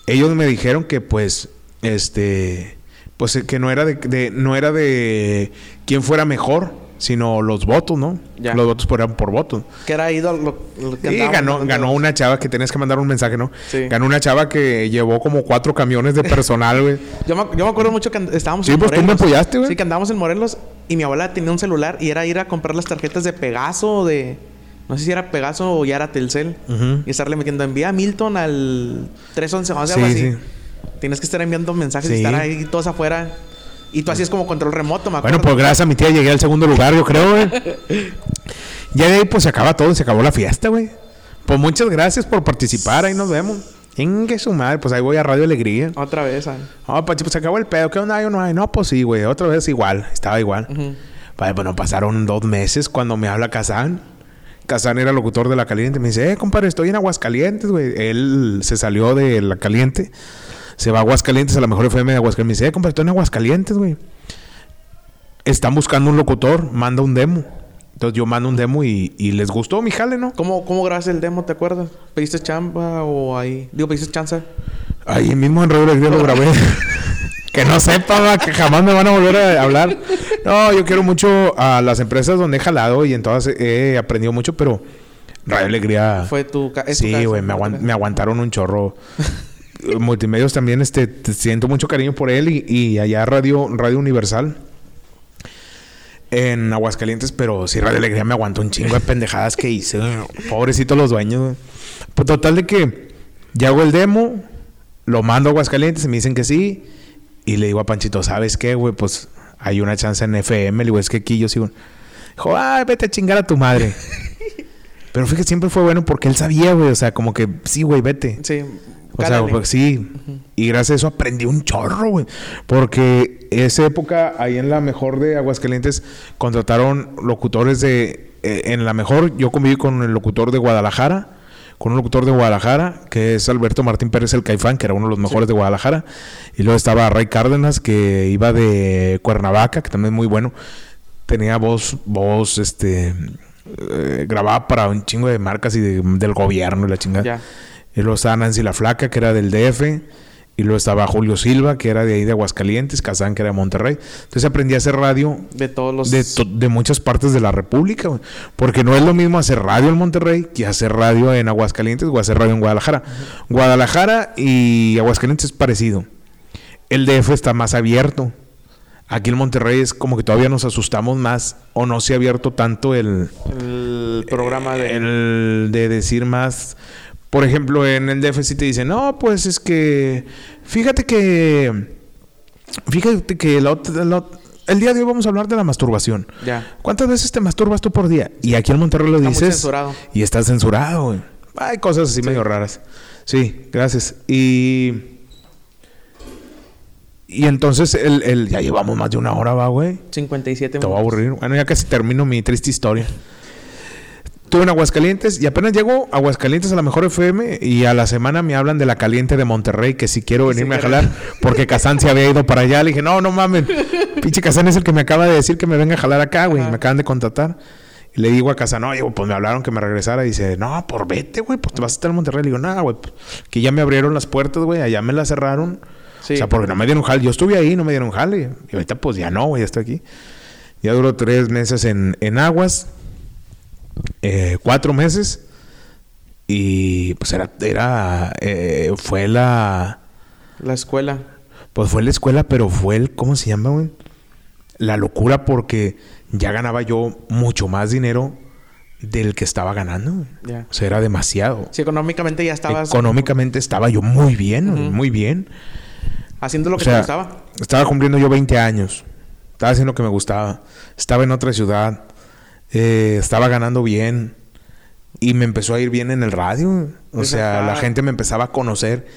Ellos me dijeron que pues, este, pues eh, que no era de, de- no era de quién fuera mejor, sino los votos, ¿no? Ya. Los votos eran por votos. Que era ido lo, lo que Sí, ganó, ganó una chava que tenías que mandar un mensaje, ¿no? Sí. Ganó una chava que llevó como cuatro camiones de personal, güey. Yo me, yo me acuerdo mucho que estábamos Sí, en pues tú me Morelos. apoyaste, güey. Sí, que andábamos en Morelos y mi abuela tenía un celular y era ir a comprar las tarjetas de Pegaso o de... No sé si era Pegaso o ya era Telcel. Y estarle metiendo envía a Milton al 311 o sea, Sí, algo así. sí. Tienes que estar enviando mensajes y Sí. estar ahí todos afuera. Y tú hacías como control remoto, me acuerdo. Bueno, pues gracias a mi tía llegué al segundo lugar, yo creo, güey. ya de ahí pues se acaba todo, se acabó la fiesta, güey. Pues muchas gracias por participar, ahí nos vemos. Ingue su madre, pues ahí voy a Radio Alegría. Otra vez, ah. Ah, pues, pues se acabó el pedo, ¿qué onda hay o no hay? No, pues sí, güey, otra vez igual, estaba igual. Ujú. Vaya, bueno, pasaron dos meses cuando me habla Kazán. Kazán era locutor de La Caliente. Me dice, eh, compadre, estoy en Aguascalientes, güey. Él se salió de La Caliente. Se va a Aguascalientes, a la mejor FM de Aguascalientes. Me dice, eh, compadre, estoy en Aguascalientes, güey. Están buscando un locutor, manda un demo. Entonces yo mando un demo y, y les gustó mi jale, ¿no? ¿Cómo, ¿Cómo grabaste el demo, te acuerdas? ¿Pediste chamba o ahí? Digo, ¿pediste chance? Ahí mismo en Radio Alegría lo grabé. que no sepa, va, que jamás me van a volver a hablar. No, yo quiero mucho a las empresas donde he jalado y en todas he aprendido mucho, pero Radio Alegría. Fue tu ca- es tu Sí, güey, me, ¿no? aguan- me aguantaron un chorro. Multimedios también, este, te siento mucho cariño por él y, y allá Radio, Radio Universal en Aguascalientes, pero sí Radio Alegría me aguantó un chingo de pendejadas que hice. Pobrecitos los dueños. Pues total de que ya hago el demo, lo mando a Aguascalientes y me dicen que sí. Y le digo a Panchito, ¿sabes qué, güey? Pues hay una chance en FM. Le digo, es que aquí yo sigo. Dijo, ay, vete a chingar a tu madre. Pero fíjate, siempre fue bueno porque él sabía, güey. O sea, como que sí, güey, vete. Sí. O sea, pues sí. Y gracias a eso aprendí un chorro, güey. Porque esa época, ahí en la mejor de Aguascalientes, contrataron locutores de. eh, en la mejor, yo conviví con el locutor de Guadalajara. Con un locutor de Guadalajara, que es Alberto Martín Pérez el Caifán, que era uno de los mejores de Guadalajara. Y luego estaba Ray Cárdenas, que iba de Cuernavaca, que también es muy bueno. Tenía voz, voz, este. eh, grababa para un chingo de marcas y de- del gobierno y la chingada. Ya. Y luego estaba Nancy La Flaca, que era del DF. Y luego estaba Julio Silva, que era de ahí de Aguascalientes. Kazán, que era de Monterrey. Entonces aprendí a hacer radio De todos los. de, to- de muchas partes de la República. Porque no es lo mismo hacer radio en Monterrey que hacer radio en Aguascalientes o hacer radio en Guadalajara. Guadalajara y Aguascalientes es parecido. El DF está más abierto. Aquí en Monterrey es como que todavía nos asustamos más o no se ha abierto tanto el, el programa de. el de decir más. Por ejemplo, en el sí te dicen, no, pues es que. Fíjate que. Fíjate que la la el día de hoy vamos a hablar de la masturbación. Ya. ¿Cuántas veces te masturbas tú por día? Y aquí en Monterrey lo Está muy dices. censurado. Y está censurado, güey. Hay cosas así medio raras. Sí, gracias. Y. Y entonces, el, el- ya llevamos más de una hora, va, güey. 57 Te voy a minutos. aburrir. Bueno, ya casi termino mi triste historia. Estuve en Aguascalientes y apenas llego a Aguascalientes a la mejor FM y a la semana me hablan de la caliente de Monterrey que si quiero venirme a jalar porque Kazán se había ido para allá. Le dije, no, no mames. Pinche Kazán es el que me acaba de decir que me venga a jalar acá, güey. Me acaban de contratar. Y le digo a Kazán, oye, pues me hablaron que me regresara. Y dice, no, por vete, güey, pues te vas a estar en Monterrey. Le digo, no, güey, pues, que ya me abrieron las puertas, güey, allá me las cerraron. Sí. O sea, porque no me dieron jale. Yo estuve ahí, no me dieron jale. Y ahorita, pues ya no, güey, ya estoy aquí. Ya duró tres meses en, en aguas. Eh, cuatro meses. Y pues era, era, eh, fue la, La escuela. pues fue la escuela, pero fue el, ¿cómo se llama, güey? La locura porque ya ganaba yo mucho más dinero del que estaba ganando. Ya. O sea, era demasiado. Si económicamente ya estabas Económicamente estaba yo muy bien, muy bien. haciendo lo O que sea, te gustaba. Estaba cumpliendo yo 20 años. Estaba haciendo lo que me gustaba. Estaba en otra ciudad. Eh, estaba ganando bien. Y me empezó a ir bien en el radio. O sea, la gente me empezaba a conocer.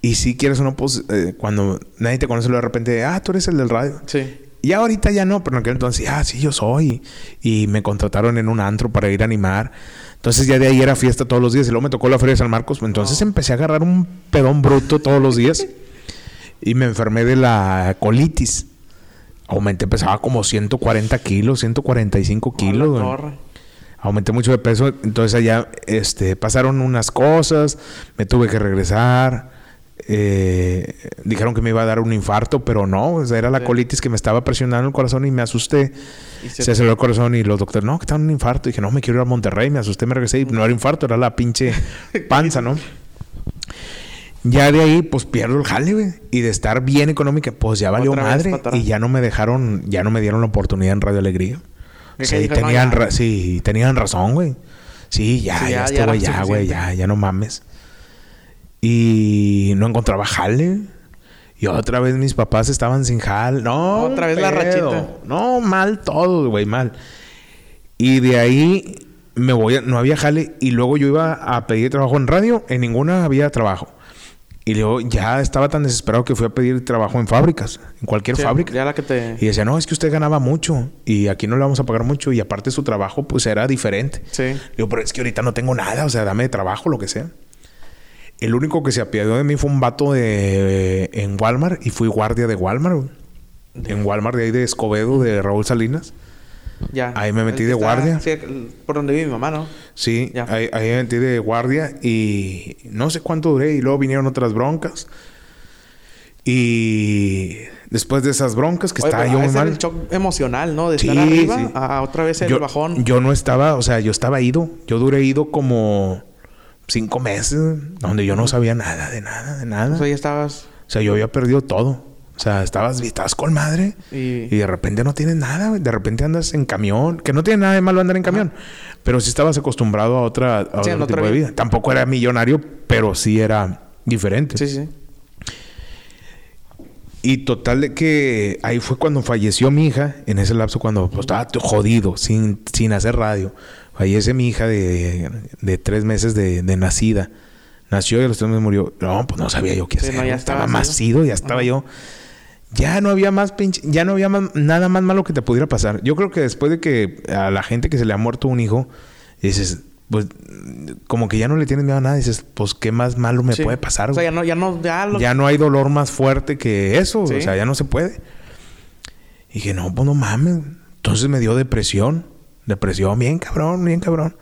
Y si quieres o no, pues eh, cuando nadie te conoce, de repente, ah, tú eres el del radio. Sí. Y ahorita ya no, pero en aquel entonces, ah, sí, yo soy. Y me contrataron en un antro para ir a animar. Entonces ya de ahí era fiesta todos los días. Y luego me tocó la Feria de San Marcos. Entonces empecé a agarrar un pedón bruto todos los días. y me enfermé de la colitis. Aumenté, pesaba como 140 kilos, 145 kilos. Torre. Aumenté mucho de peso. Entonces allá este, pasaron unas cosas. Me tuve que regresar. eh, dijeron que me iba a dar un infarto, pero no. o sea, era la Sí. colitis que me estaba presionando el corazón y me asusté. Y Se aceleró el corazón y los doctores, no, que está en un infarto. dije, no, me quiero ir a Monterrey. Me asusté, me regresé y no era infarto, era la pinche panza, ¿no? Ya de ahí, pues pierdo el jale, güey. Y de estar bien económica, pues ya valió madre. Y ya no me dejaron, ya no me dieron la oportunidad en Radio Alegría. Sí, no, tenían, sí, tenían razón, güey. Sí, ya, Sí, ya, ya- ya estuvo, era ya, güey, ya, ya no mames. Y no encontraba jale. Y otra vez mis papás estaban sin jale. No, Otra vez la rachita. No, mal todo, güey, mal. Y de ahí me voy, a- no había jale. Y luego yo iba a pedir trabajo en radio. En ninguna había trabajo. Y luego ya estaba tan desesperado que fui a pedir trabajo en fábricas. En cualquier Sí, fábrica. Ya la que te. Y decía, no, es que usted ganaba mucho y aquí no le vamos a pagar mucho y aparte su trabajo pues era diferente. Sí. Digo, pero es que ahorita no tengo nada, o sea, dame trabajo, lo que sea. El único que se apiadó de mí fue un vato de en Walmart y fui guardia de Walmart. En Walmart de ahí de Escobedo, de Raúl Salinas. Ya. Ahí me metí de guardia. por donde vive mi mamá, ¿no? Sí, Ya. ahí, ahí me metí de guardia y no sé cuánto duré y luego vinieron otras broncas. Y después de esas broncas que Oye, estaba yo muy mal. el shock emocional, ¿no? De Sí, estar arriba sí. a otra vez el yo, bajón. yo no estaba, o sea, yo estaba ido. Yo duré ido como cinco meses, donde yo no sabía nada, de nada, de nada. o sea, ya estabas... O sea, yo había perdido todo. O sea, estabas, estabas con madre Y- y, de repente no tienes nada, güey. De repente andas en camión, que no tiene nada de malo andar en camión. Pero sí estabas acostumbrado a otra, a Sí, otro tipo de vida. vida. Tampoco era millonario, pero sí era diferente. Sí, sí. Y total de que ahí fue cuando falleció mi hija, en ese lapso cuando pues, estaba jodido, sin, sin hacer radio. Fallece mi hija de, de tres meses de, de nacida. Nació y a los tres meses murió. No, pues no sabía yo qué Sí, hacer. no, ya estaba estabas más ido. ido, ya estaba yo. Ya no había más pinche, ya no había más- nada más malo que te pudiera pasar. Yo creo que después de que a la gente que se le ha muerto un hijo, dices, pues como que ya no le tienes miedo a nada, dices, pues qué más malo me Sí. puede pasar. O sea, ya no... Ya no... Ya lo... Ya no hay dolor más fuerte que eso. Sí. O sea, ya no se puede. Y dije, no, pues no mames. Entonces me dio depresión. Depresión, bien cabrón, bien cabrón.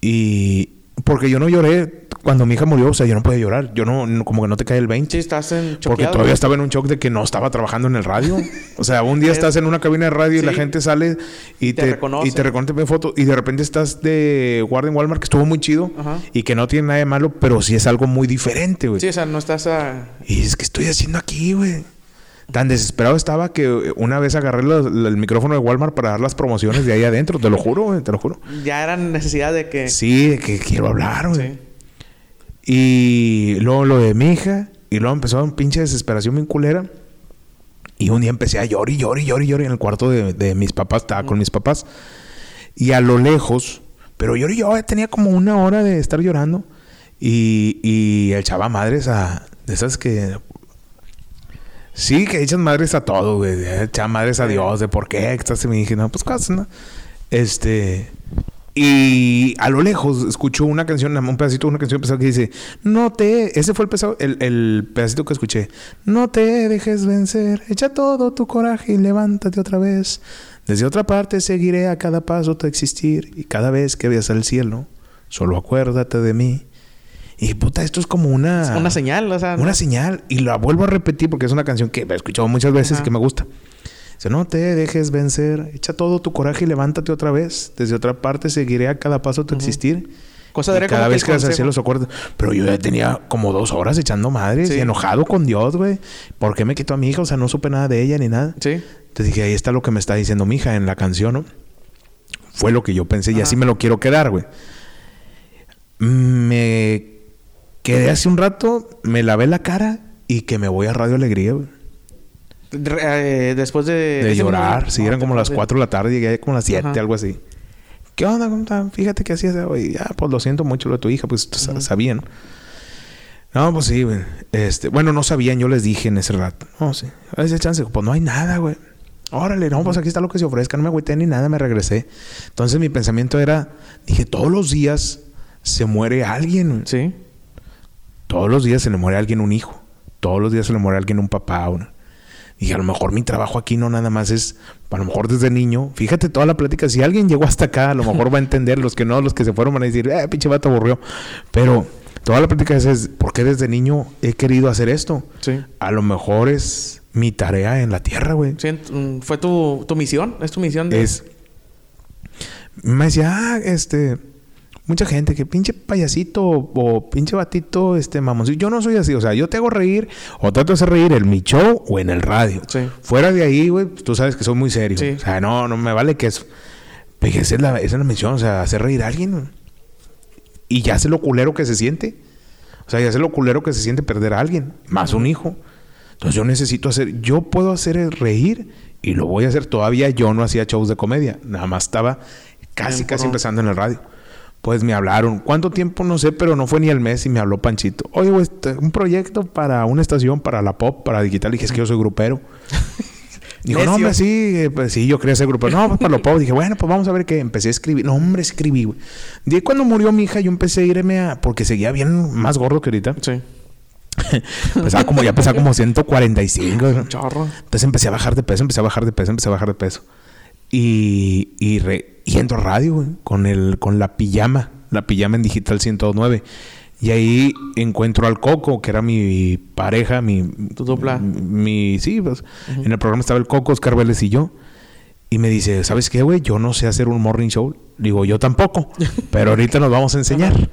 Y porque yo no lloré cuando mi hija murió. O sea, yo no podía llorar. Yo no, no- como que no te cae el 20. Sí, estás en Porque choqueado. todavía estaba en un shock de que no estaba trabajando en el radio. O sea, un día Es- estás en una cabina de radio y la gente sale y Te te, reconoce. y te reconoce foto y de repente estás de guardia en Walmart que estuvo muy chido Ajá. y que no tiene nada de malo, pero sí es algo muy diferente, güey. Sí, o sea, no estás a... Y es que estoy haciendo aquí, güey. Tan desesperado estaba que eh, una vez agarré los- el micrófono de Walmart para dar las promociones de ahí adentro, te lo juro, güey, te lo juro. Ya era necesidad de que... Sí, de que quiero hablar, güey. Sí. Y luego lo de mi hija. Y luego empezó un pinche desesperación bien culera. Y un día empecé a llorar y llorar y llorar y llorar en el cuarto de, de mis papás. Estaba con mis papás. Y a lo lejos... Pero yo, yo tenía como una hora de estar llorando. Y, y echaba madres a... De esas que... Sí, que echan madres a todo, güey. Echaba madres a. Dios. De por qué. Estás y me dije, no, pues cosas, ¿no? Este... Y a lo lejos escucho una canción, un pedacito de una canción pesada que dice, no te, ese fue el, pesado, el, el pedacito que escuché, no te dejes vencer, echa todo tu coraje y levántate otra vez. Desde otra parte seguiré a cada paso tu existir y cada vez que veas al cielo, solo acuérdate de mí. Y puta, esto es como una... Una señal, o sea... Una no- señal. Y la vuelvo a repetir porque es una canción que he escuchado muchas veces Ajá. y que me gusta. Dice, no te dejes vencer, echa todo tu coraje y levántate otra vez. Desde otra parte seguiré a cada paso tu existir. Cosa de cada vez que consejo. cielo se acuerda. Pero yo ya tenía como dos horas echando madres Sí. y enojado con Dios, güey. ¿Por qué me quitó a mi hija? O sea, no supe nada de ella ni nada. Sí. Entonces dije, ahí está lo que me está diciendo mi hija en la canción, ¿no? Fue lo que yo pensé y así me lo quiero quedar, güey. Me quedé hace un rato, me lavé la cara y que me voy a Radio Alegría, güey. Eh, después de... De llorar. momento- Sí, no, eran como las después de- 4 de la tarde, llegué como a las 7, Ajá. algo así. ¿Qué onda? ¿Cómo está? Fíjate que hacías hoy. Ya, pues lo siento mucho lo de tu hija, pues sabían. No, pues sí, güey. Este, bueno, no sabían, yo les dije en ese rato. No, sí. A ese chance, pues no hay nada, güey. Órale, no, pues aquí está lo que se ofrezca, no me agüité ni nada, me regresé. Entonces mi pensamiento era, dije, todos los días se muere alguien. güey. Sí. Todos los días se le muere a alguien un hijo. Todos los días se le muere a alguien un papá. Una. Y a lo mejor mi trabajo aquí no nada más es, a lo mejor desde niño, fíjate toda la plática, si alguien llegó hasta acá, a lo mejor va a entender, los que no, los que se fueron van a decir, eh, pinche vato aburrió. Pero toda la plática es, es, ¿por qué desde niño he querido hacer esto? Sí. A lo mejor es mi tarea en la tierra, güey. Sí, mm, fue tu, tu misión. Es tu misión de... Es. Me decía, ah, este. Mucha gente que pinche payasito o, pinche batito, este mamoncito. Yo no soy así, o sea, yo te hago reír o trato de hacer reír en mi show o en el radio. Sí. Fuera de ahí, güey, pues, tú sabes que soy muy serio. Sí. O sea, no, no me vale que eso. Pero esa es la, esa es la misión, o sea, hacer reír a alguien. Y ya sé lo culero que se siente. O sea, ya sé lo culero que se siente perder a alguien, más un hijo. Entonces yo necesito hacer, yo puedo hacer el reír y lo voy a hacer. Todavía yo no hacía shows de comedia, nada más estaba casi, casi empezando en el radio. Pues me hablaron, ¿cuánto tiempo? No sé, pero no fue ni el mes y me habló Panchito. Oye, güey, este, un proyecto para una estación, para la pop, para digital. dije, es que yo soy grupero. Dijo, no, hombre, sí, eh, pues sí, yo quería ser grupero. No, pues para lo pop. Dije, bueno, pues vamos a ver qué. Empecé a escribir. No, hombre, escribí, güey. De ahí cuando murió mi hija, yo empecé a irme a... Porque seguía bien más gordo que ahorita. Sí. Pesaba como, ya pesaba como 145. güey. Chorro. Entonces empecé a bajar de peso, empecé a bajar de peso, empecé a bajar de peso. Y, y, re- y entro a radio, güey, con, el, con la pijama, la pijama en Digital 109. Y ahí encuentro al Coco, que era mi pareja, mi... Tu dupla. Mi... Sí, pues, en el programa estaba el Coco, Oscar Vélez y yo. Y me dice, ¿sabes qué, güey? Yo no sé hacer un morning show. Digo, yo tampoco. pero ahorita nos vamos a enseñar.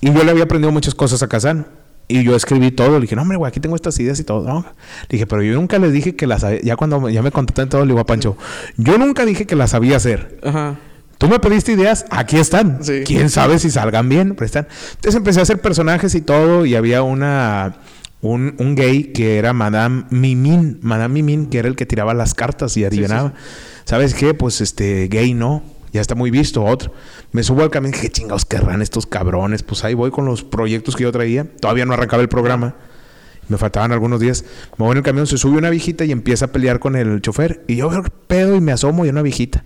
Y yo le había aprendido muchas cosas a Kazan. Y yo escribí todo. Le dije, no, hombre, güey, aquí tengo estas ideas y todo. ¿no? Le dije, pero yo nunca les dije que las... sabía. Ya cuando ya me en todo, le digo a Pancho, yo nunca dije que las sabía hacer. Ajá. Tú me pediste ideas, aquí están. Sí. Quién sabe si salgan bien, pero están. Entonces empecé a hacer personajes y todo, y había una un, un gay que era Madame Mimin, Madame Mimin, que era el que tiraba las cartas y adivinaba. ¿Sabes qué? Pues este gay no, ya está muy visto, otro. Me subo al camión y dije, chingados querrán estos cabrones. Pues ahí voy con los proyectos que yo traía. Todavía no arrancaba el programa. Me faltaban algunos días. Me voy en el camión, se sube una viejita y empieza a pelear con el chofer. Y yo veo pedo y me asomo y una viejita.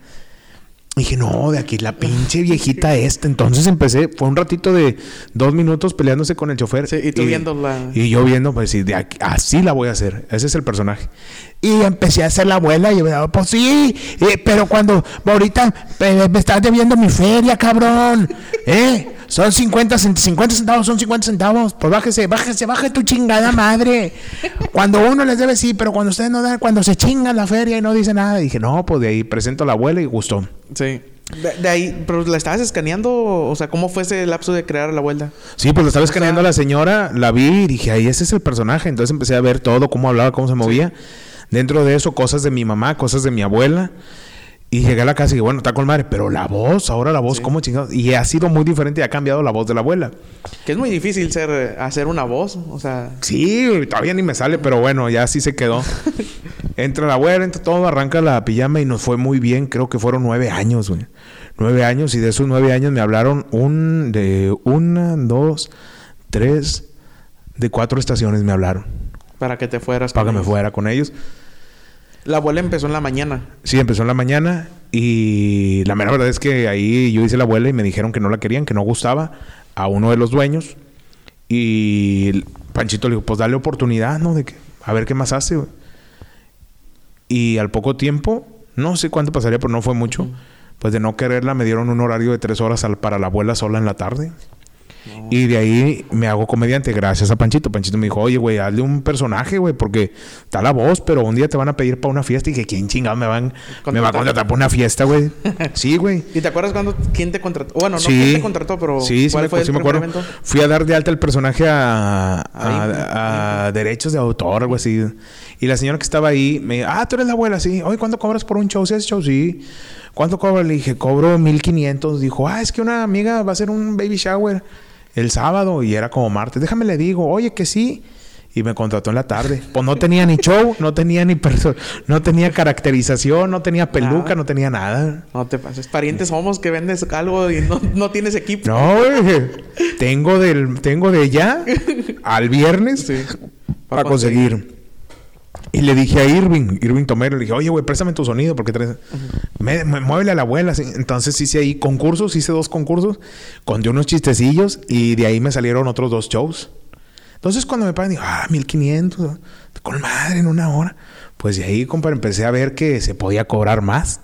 dije, no, de aquí la pinche viejita esta. Entonces empecé, fue un ratito de dos minutos peleándose con el chofer. Sí, y tú viéndola. Y yo viendo, pues sí, de aquí- así la voy a hacer. Ese es el personaje. Y empecé a hacer la abuela y yo, pues sí, eh, pero cuando ahorita eh, me estás debiendo mi feria, cabrón. ¿Eh? Son 50, cent- 50 centavos, son 50 centavos. Pues bájese, bájese, baje tu chingada madre. Cuando uno les debe, sí, pero cuando ustedes no dan, cuando se chingan la feria y no dice nada. Dije, no, pues de ahí presento a la abuela y gustó. Sí. De, de ahí, pero la estabas escaneando, o sea, ¿cómo fue ese lapso de crear la vuelta? Sí, pues lo estaba escaneando a la señora, la vi y dije, ahí ese es el personaje. Entonces empecé a ver todo, cómo hablaba, cómo se movía. Dentro de eso, cosas de mi mamá, cosas de mi abuela. Y llegué a la casa y dije, bueno, está con madre, pero la voz, ahora la voz, ¿cómo chingados? Y ha sido muy diferente y ha cambiado la voz de la abuela. Que es muy difícil ser, hacer una voz, o sea, Sí, todavía ni me sale, pero bueno, ya sí se quedó. entra la abuela, entra todo, arranca la pijama y nos fue muy bien. Creo que fueron nueve años, güey. Nueve años y de esos nueve años me hablaron un, de una, dos, tres, de cuatro estaciones me hablaron para que te fueras. para que me fuera con ellos. La abuela empezó en la mañana. Sí, empezó en la mañana y la mera verdad es que ahí yo hice la abuela y me dijeron que no la querían, que no gustaba a uno de los dueños. Y Panchito le dijo, pues dale oportunidad, ¿no? De que, a ver qué más hace. Y al poco tiempo, no sé cuánto pasaría, pero no fue mucho. Pues de no quererla me dieron un horario de tres horas al- para la abuela sola en la tarde. Y de ahí me hago comediante gracias a Panchito. Panchito me dijo, oye, güey, hazle un personaje, güey, porque está la voz, pero un día te van a pedir para una fiesta. Y que ¿quién chingado me, van, me va a Contratar. para una fiesta, güey? sí, güey. ¿Y te acuerdas cuando quién te contrató? Bueno, no sí. quién te contrató, pero sí, sí ¿cuál me, fue el sí me primer acuerdo. evento? Fui a dar de alta el personaje a, a- derechos de autor, algo así. Y la señora que estaba ahí me dijo, ah, tú eres la abuela, sí. Oye, ¿cuánto cobras por un show? ¿Sí es show? Sí. ¿Cuánto cobras? Le dije, cobro 1500. Dijo, ah, es que una amiga va a hacer un baby shower el sábado y era como martes. Déjame le digo, oye, que sí. Y me contrató en la tarde. Pues no tenía ni show, no tenía ni perso no tenía caracterización, no tenía peluca, Nada. no tenía nada. No te pases. Parientes somos que vendes algo y no, no tienes equipo. No. Tengo del, tengo de ya al viernes Sí. para conseguir. Y le dije a Irving, Irving Tomero, le dije, oye, güey, préstame tu sonido porque traes... Me, me- muévele a la abuela. Entonces hice ahí concursos, hice dos concursos, conté unos chistecillos y de ahí me salieron otros dos shows. Entonces cuando me pagan, digo, ah, 1500, con madre en una hora. Pues de ahí, compadre, empecé a ver que se podía cobrar más.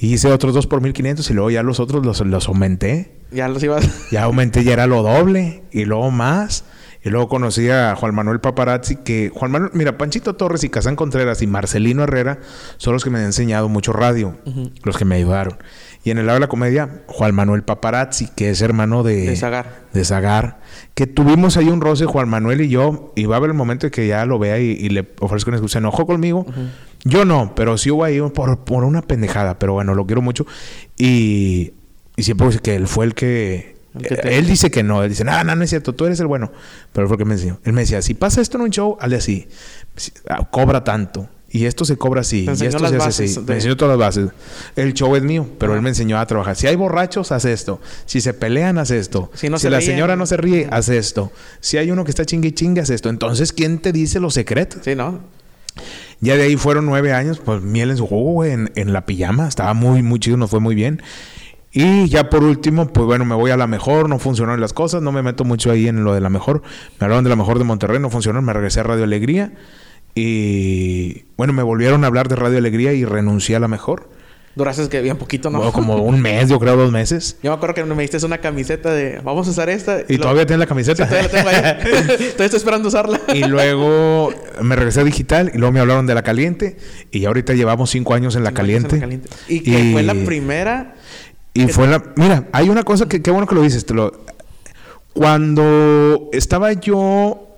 Hice otros dos por 1500 y luego ya los otros los, los aumenté. Ya los ibas. Ya aumenté, ya era lo doble. Y luego más. Y luego conocí a Juan Manuel Paparazzi, que Juan Manuel, mira, Panchito Torres y Casán Contreras y Marcelino Herrera son los que me han enseñado mucho radio, los que me ayudaron. Y en el lado de la comedia, Juan Manuel Paparazzi, que es hermano de, De Zagar. de Zagar, que tuvimos ahí un roce, Juan Manuel y yo, y va a haber el momento de que ya lo vea y, y le ofrezco una excusa. Se enojó conmigo. Yo no, pero sí hubo ahí por, por una pendejada, pero bueno, lo quiero mucho. Y, y siempre que él fue el que... Te- Él dice que no, él dice, no, no, no es cierto, tú eres el bueno. Pero fue el que me enseñó. Él me decía, si pasa esto en un show, hazle así. Ah, Cobra tanto. Y esto se cobra así. Y esto se hace así. de- Me enseñó todas las bases. El show es mío, pero él me enseñó a trabajar. Si hay borrachos, haz esto. Si se pelean, haz esto. Si no si se la ríen. señora no se ríe, haz esto. Si hay uno que está chingue y chingue, haz esto. Entonces, ¿quién te dice los secretos? Sí, ¿no? Ya de ahí fueron nueve años, pues miel en su jugo, en, en la pijama. Estaba muy, muy chido, nos fue muy bien. Y ya por último, pues bueno, me voy a la mejor, no funcionaron las cosas, no me meto mucho ahí en lo de la mejor. Me hablaron de la mejor de Monterrey, no funcionó, me regresé a Radio Alegría. Y bueno, me volvieron a hablar de Radio Alegría y renuncié a la mejor. Duraste que bien poquito, ¿no? como un mes, yo creo, dos meses. Yo me acuerdo que me diste una camiseta de vamos a usar esta. Y lo- todavía tienes la camiseta. Sí, todavía la tengo ahí. todavía estoy esperando usarla. Y luego me regresé a digital y luego me hablaron de la caliente. Y ahorita llevamos cinco años en la, Cinco años en caliente. la caliente. Y que fue la primera. Y fue la. Mira, hay una cosa que qué bueno que lo dices. Te lo, cuando estaba yo.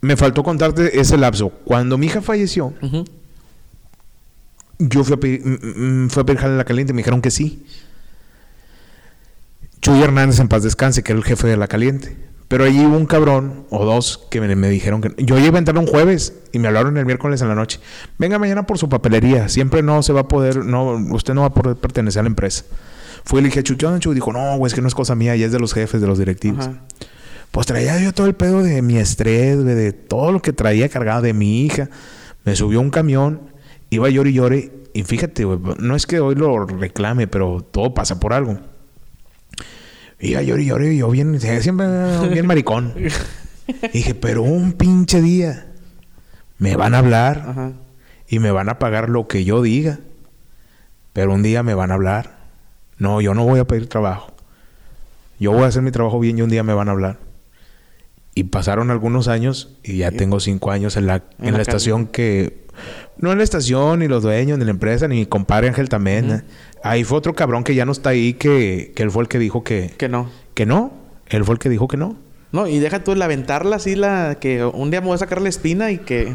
Me faltó contarte ese lapso. Cuando mi hija falleció, yo fui a pedir, fui a pedir jale en la caliente y me dijeron que sí. Chuy Hernández en paz descanse, que era el jefe de la caliente. Pero allí hubo un cabrón o dos que me, me dijeron que yo iba a entrar un jueves y me hablaron el miércoles en la noche. Venga mañana por su papelería. Siempre no se va a poder, no, usted no va a poder pertenecer a la empresa. Fui y le dije, Chuchón, Chuy dijo, no, güey, es que no es cosa mía, ya es de los jefes, de los directivos. Ajá. Pues traía yo todo el pedo de mi estrés, güey, de todo lo que traía cargado de mi hija. Me subió un camión, iba llore y llore. Y fíjate, güey, no es que hoy lo reclame, pero todo pasa por algo. Y llore, y yo bien, siempre bien maricón. Y dije, pero un pinche día me van a hablar Ajá. y me van a pagar lo que yo diga. Pero un día me van a hablar. No, yo no voy a pedir trabajo. Yo voy a hacer mi trabajo bien y un día me van a hablar. Y pasaron algunos años y ya tengo cinco años en la, en En la, la estación que... No en la estación, ni los dueños, ni la empresa, ni mi compadre Ángel también. ¿eh? Ahí fue otro cabrón que ya no está ahí, que, que él fue el que dijo que, Que no. que no. Él fue el que dijo que no. No, y deja tú el aventarla así, la que un día me voy a sacar la espina y que.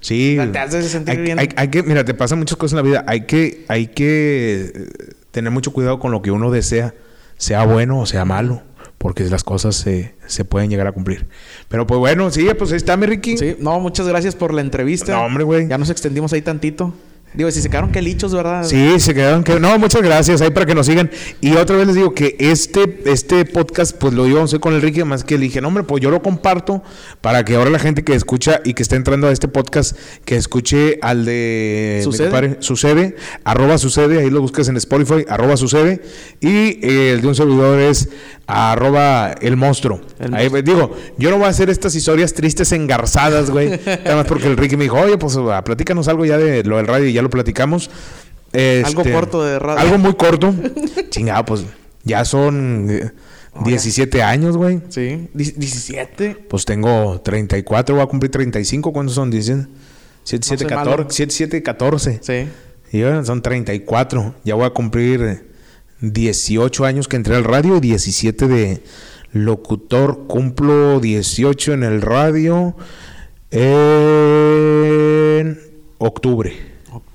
Sí. Te hace sentir hay, bien. hay- hay que, mira, te pasan muchas cosas en la vida. Hay que, hay que eh, tener mucho cuidado con lo que uno desea, sea bueno o sea malo, porque las cosas se, se pueden llegar a cumplir. Pero pues bueno, sí, pues ahí está mi Ricky. Sí, no, muchas gracias por la entrevista. No, hombre, güey. Ya nos extendimos ahí tantito. Digo, si se quedaron que lichos, ¿verdad? Sí, se quedaron que no, muchas gracias ahí para que nos sigan. Y otra vez les digo que este este podcast pues lo a hacer con Enrique, más que le dije, "No, hombre, pues yo lo comparto para que ahora la gente que escucha y que está entrando a este podcast que escuche al de Sucede. compadre, sucede, arroba sucede, ahí lo buscas en Spotify, arroba sucede y eh, el de un servidor es arroba el monstruo. El Ahí, digo, yo no voy a hacer estas historias tristes engarzadas, güey. Nada más porque el Ricky me dijo, oye, pues platícanos algo ya de lo del radio y ya lo platicamos. Algo Este, corto de radio. Algo muy corto. Chingado, pues ya son eh, 17 años, güey. Sí, Dic- 17. Pues tengo 34, voy a cumplir 35. ¿Cuántos son? Dicen 7, 7, soy 14. malo. 7, 7, 14. Sí. Y bueno, son 34. Ya voy a cumplir eh, 18 años que entré al radio y 17 de locutor. Cumplo 18 en el radio en octubre.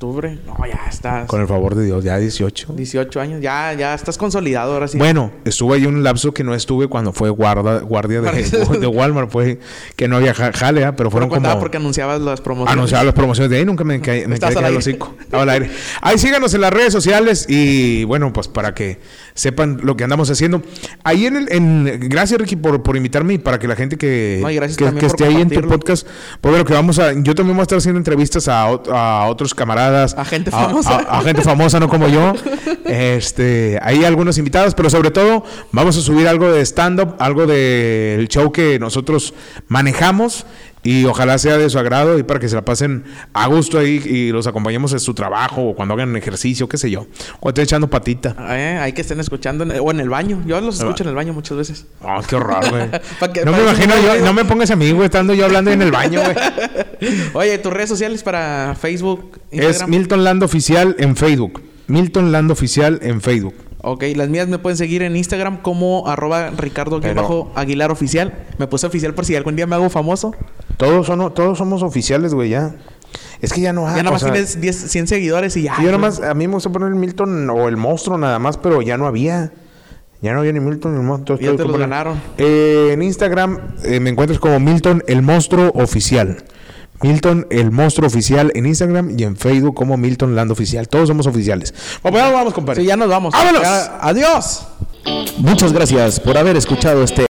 Octubre. No, ya estás. Con el favor de Dios, ya 18. 18 años. Ya, ya estás consolidado ahora sí. Bueno, estuve ahí un lapso que no estuve cuando fue guarda, guardia de, de Walmart. Fue que no había ja- jale, ¿ah? pero Pero fueron contaba como... porque anunciabas las promociones. Anunciaba las promociones de ahí, nunca me, caí- me Estás quedé al aire. hocico. Estaba al aire. Ahí síganos en las redes sociales y bueno, pues para que sepan lo que andamos haciendo. Ahí en el, en, gracias Ricky por, por invitarme y para que la gente que, No, que, esté ahí en tu podcast, pues bueno, que vamos a, yo también voy a estar haciendo entrevistas a, a otros camaradas. A gente famosa. A, a gente famosa, no como yo. Este, hay algunos invitados, pero sobre todo vamos a subir algo de stand-up, algo del show que nosotros manejamos y ojalá sea de su agrado y para que se la pasen a gusto ahí y los acompañemos en su trabajo o cuando hagan ejercicio, qué sé yo. O estén echando patita. Eh, hay que estén escuchando en- o en el baño. Yo los escucho en el baño muchas veces. Oh, qué horror, güey. No me imagino no yo, no me pongas a mí, güey, estando yo hablando en el baño, güey. Oye, tus redes sociales para Facebook, Es. Milton Land Oficial en Facebook. Milton Land Oficial en Facebook. Ok, las mías me pueden seguir en Instagram como arroba Ricardo Pero- Aguilar Oficial. Me puse oficial por si algún día me hago famoso. Todos, son, todos somos oficiales, güey, ya. Es que ya no hay. ya nada o más sea, tienes 10, 100 seguidores y ya. yo nada más, a mí me gusta poner el Milton o el monstruo nada más, pero ya no había. Ya no había ni Milton ni el monstruo. Ya te como- ganaron. Eh, en Instagram eh, me encuentras como Milton el monstruo oficial. Milton el monstruo oficial en Instagram y en Facebook como Milton Land Oficial. Todos somos oficiales. Bueno, pues ya nos vamos, compadre. Sí, ya nos vamos. ¡Vámonos! Ya- adiós. Muchas gracias por haber escuchado este